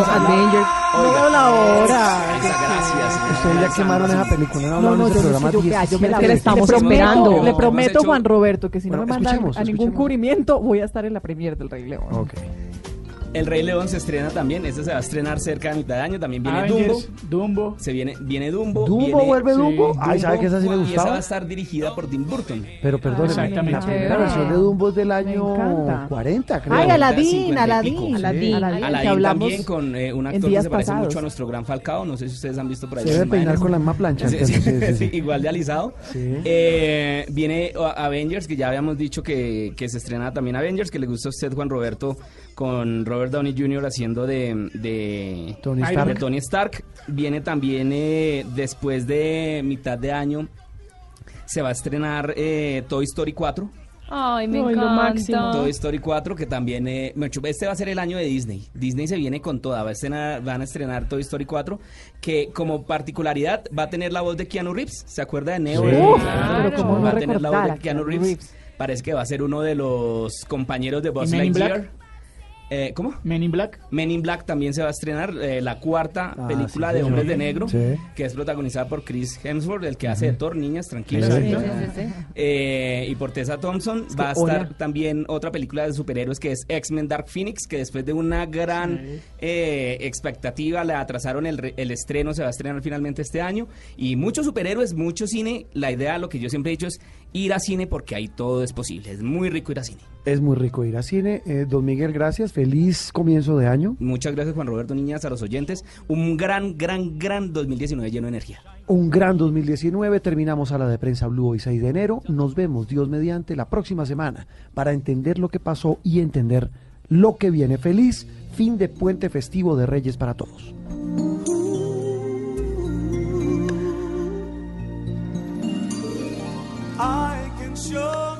Avengers. Oiga, No la hora. Muchas gracias. Ustedes ya quemaron esa película. No No, hablaron no, yo programa yo me la 17 vi. veces. estamos le prometo, esperando. le prometo, Juan Roberto, que si no me mandan a ningún cubrimiento, voy a estar en la premier del Rey León. Ok. El Rey León se estrena también. Este se va a estrenar cerca de mitad de año. También viene Dumbo. Avengers, Dumbo. Se viene, viene Dumbo. ¿Dumbo viene- vuelve sí, Dumbo? Ay, ¿sabe que esa sí me Y esa va a gustaba? estar dirigida por Tim Burton. Pero perdón, Exactamente. la primera versión de Dumbo es del año encanta. 40, creo. Ay, Aladín, 50 y pico. Aladín. Aladín, hablamos también con eh, un actor que se parece pasados. mucho a nuestro gran Falcao. No sé si ustedes han visto por ahí. Se debe peinar imágenes. con la misma plancha. Sí, entonces, sí, sí, sí, sí, sí. igual de alisado. Sí. Eh, viene Avengers, que ya habíamos dicho que, que se estrena también Avengers, que le gusta a usted, Juan Roberto, con Robert Downey Jr. haciendo de, de, Tony de Stark. Tony Stark. Viene también eh, después de mitad de año, se va a estrenar eh, Toy Story 4. Ay, me Ay, encanta. Toy Story 4, que también, eh, este va a ser el año de Disney. Disney se viene con toda, va a estrenar- van a estrenar Toy Story 4, que como particularidad va a tener la voz de Keanu Reeves. ¿Se acuerda de Neo? Sí. Claro. no va a tener la voz de Keanu Reeves. Reeves. Parece que va a ser uno de los compañeros de Buzz ¿Y Men in Lightyear. Eh, ¿Cómo? Men in Black. Men in Black también se va a estrenar, eh, la cuarta Ah, película sí, de señor. Hombres de Negro, Sí. que es protagonizada por Chris Hemsworth, el que hace de Thor, niñas, tranquilas. Sí, sí, ahorita. Eh, y por Tessa Thompson que va a estar hola. también otra película de superhéroes que es X-Men Dark Phoenix, que después de una gran eh, expectativa le atrasaron el, re- el estreno, se va a estrenar finalmente este año. Y muchos superhéroes, mucho cine. La idea, lo que yo siempre he dicho es ir a cine porque ahí todo es posible. Es muy rico ir a cine. Es muy rico ir a cine. Eh, don Miguel, gracias. Feliz comienzo de año. Muchas gracias Juan Roberto Niñas, a los oyentes. Un gran, gran, gran 2019 lleno de energía. Un gran 2019. Terminamos a la de prensa Blue hoy 6 de enero. Nos vemos, Dios mediante, la próxima semana para entender lo que pasó y entender lo que viene. Feliz fin de puente festivo de Reyes para todos. I can show.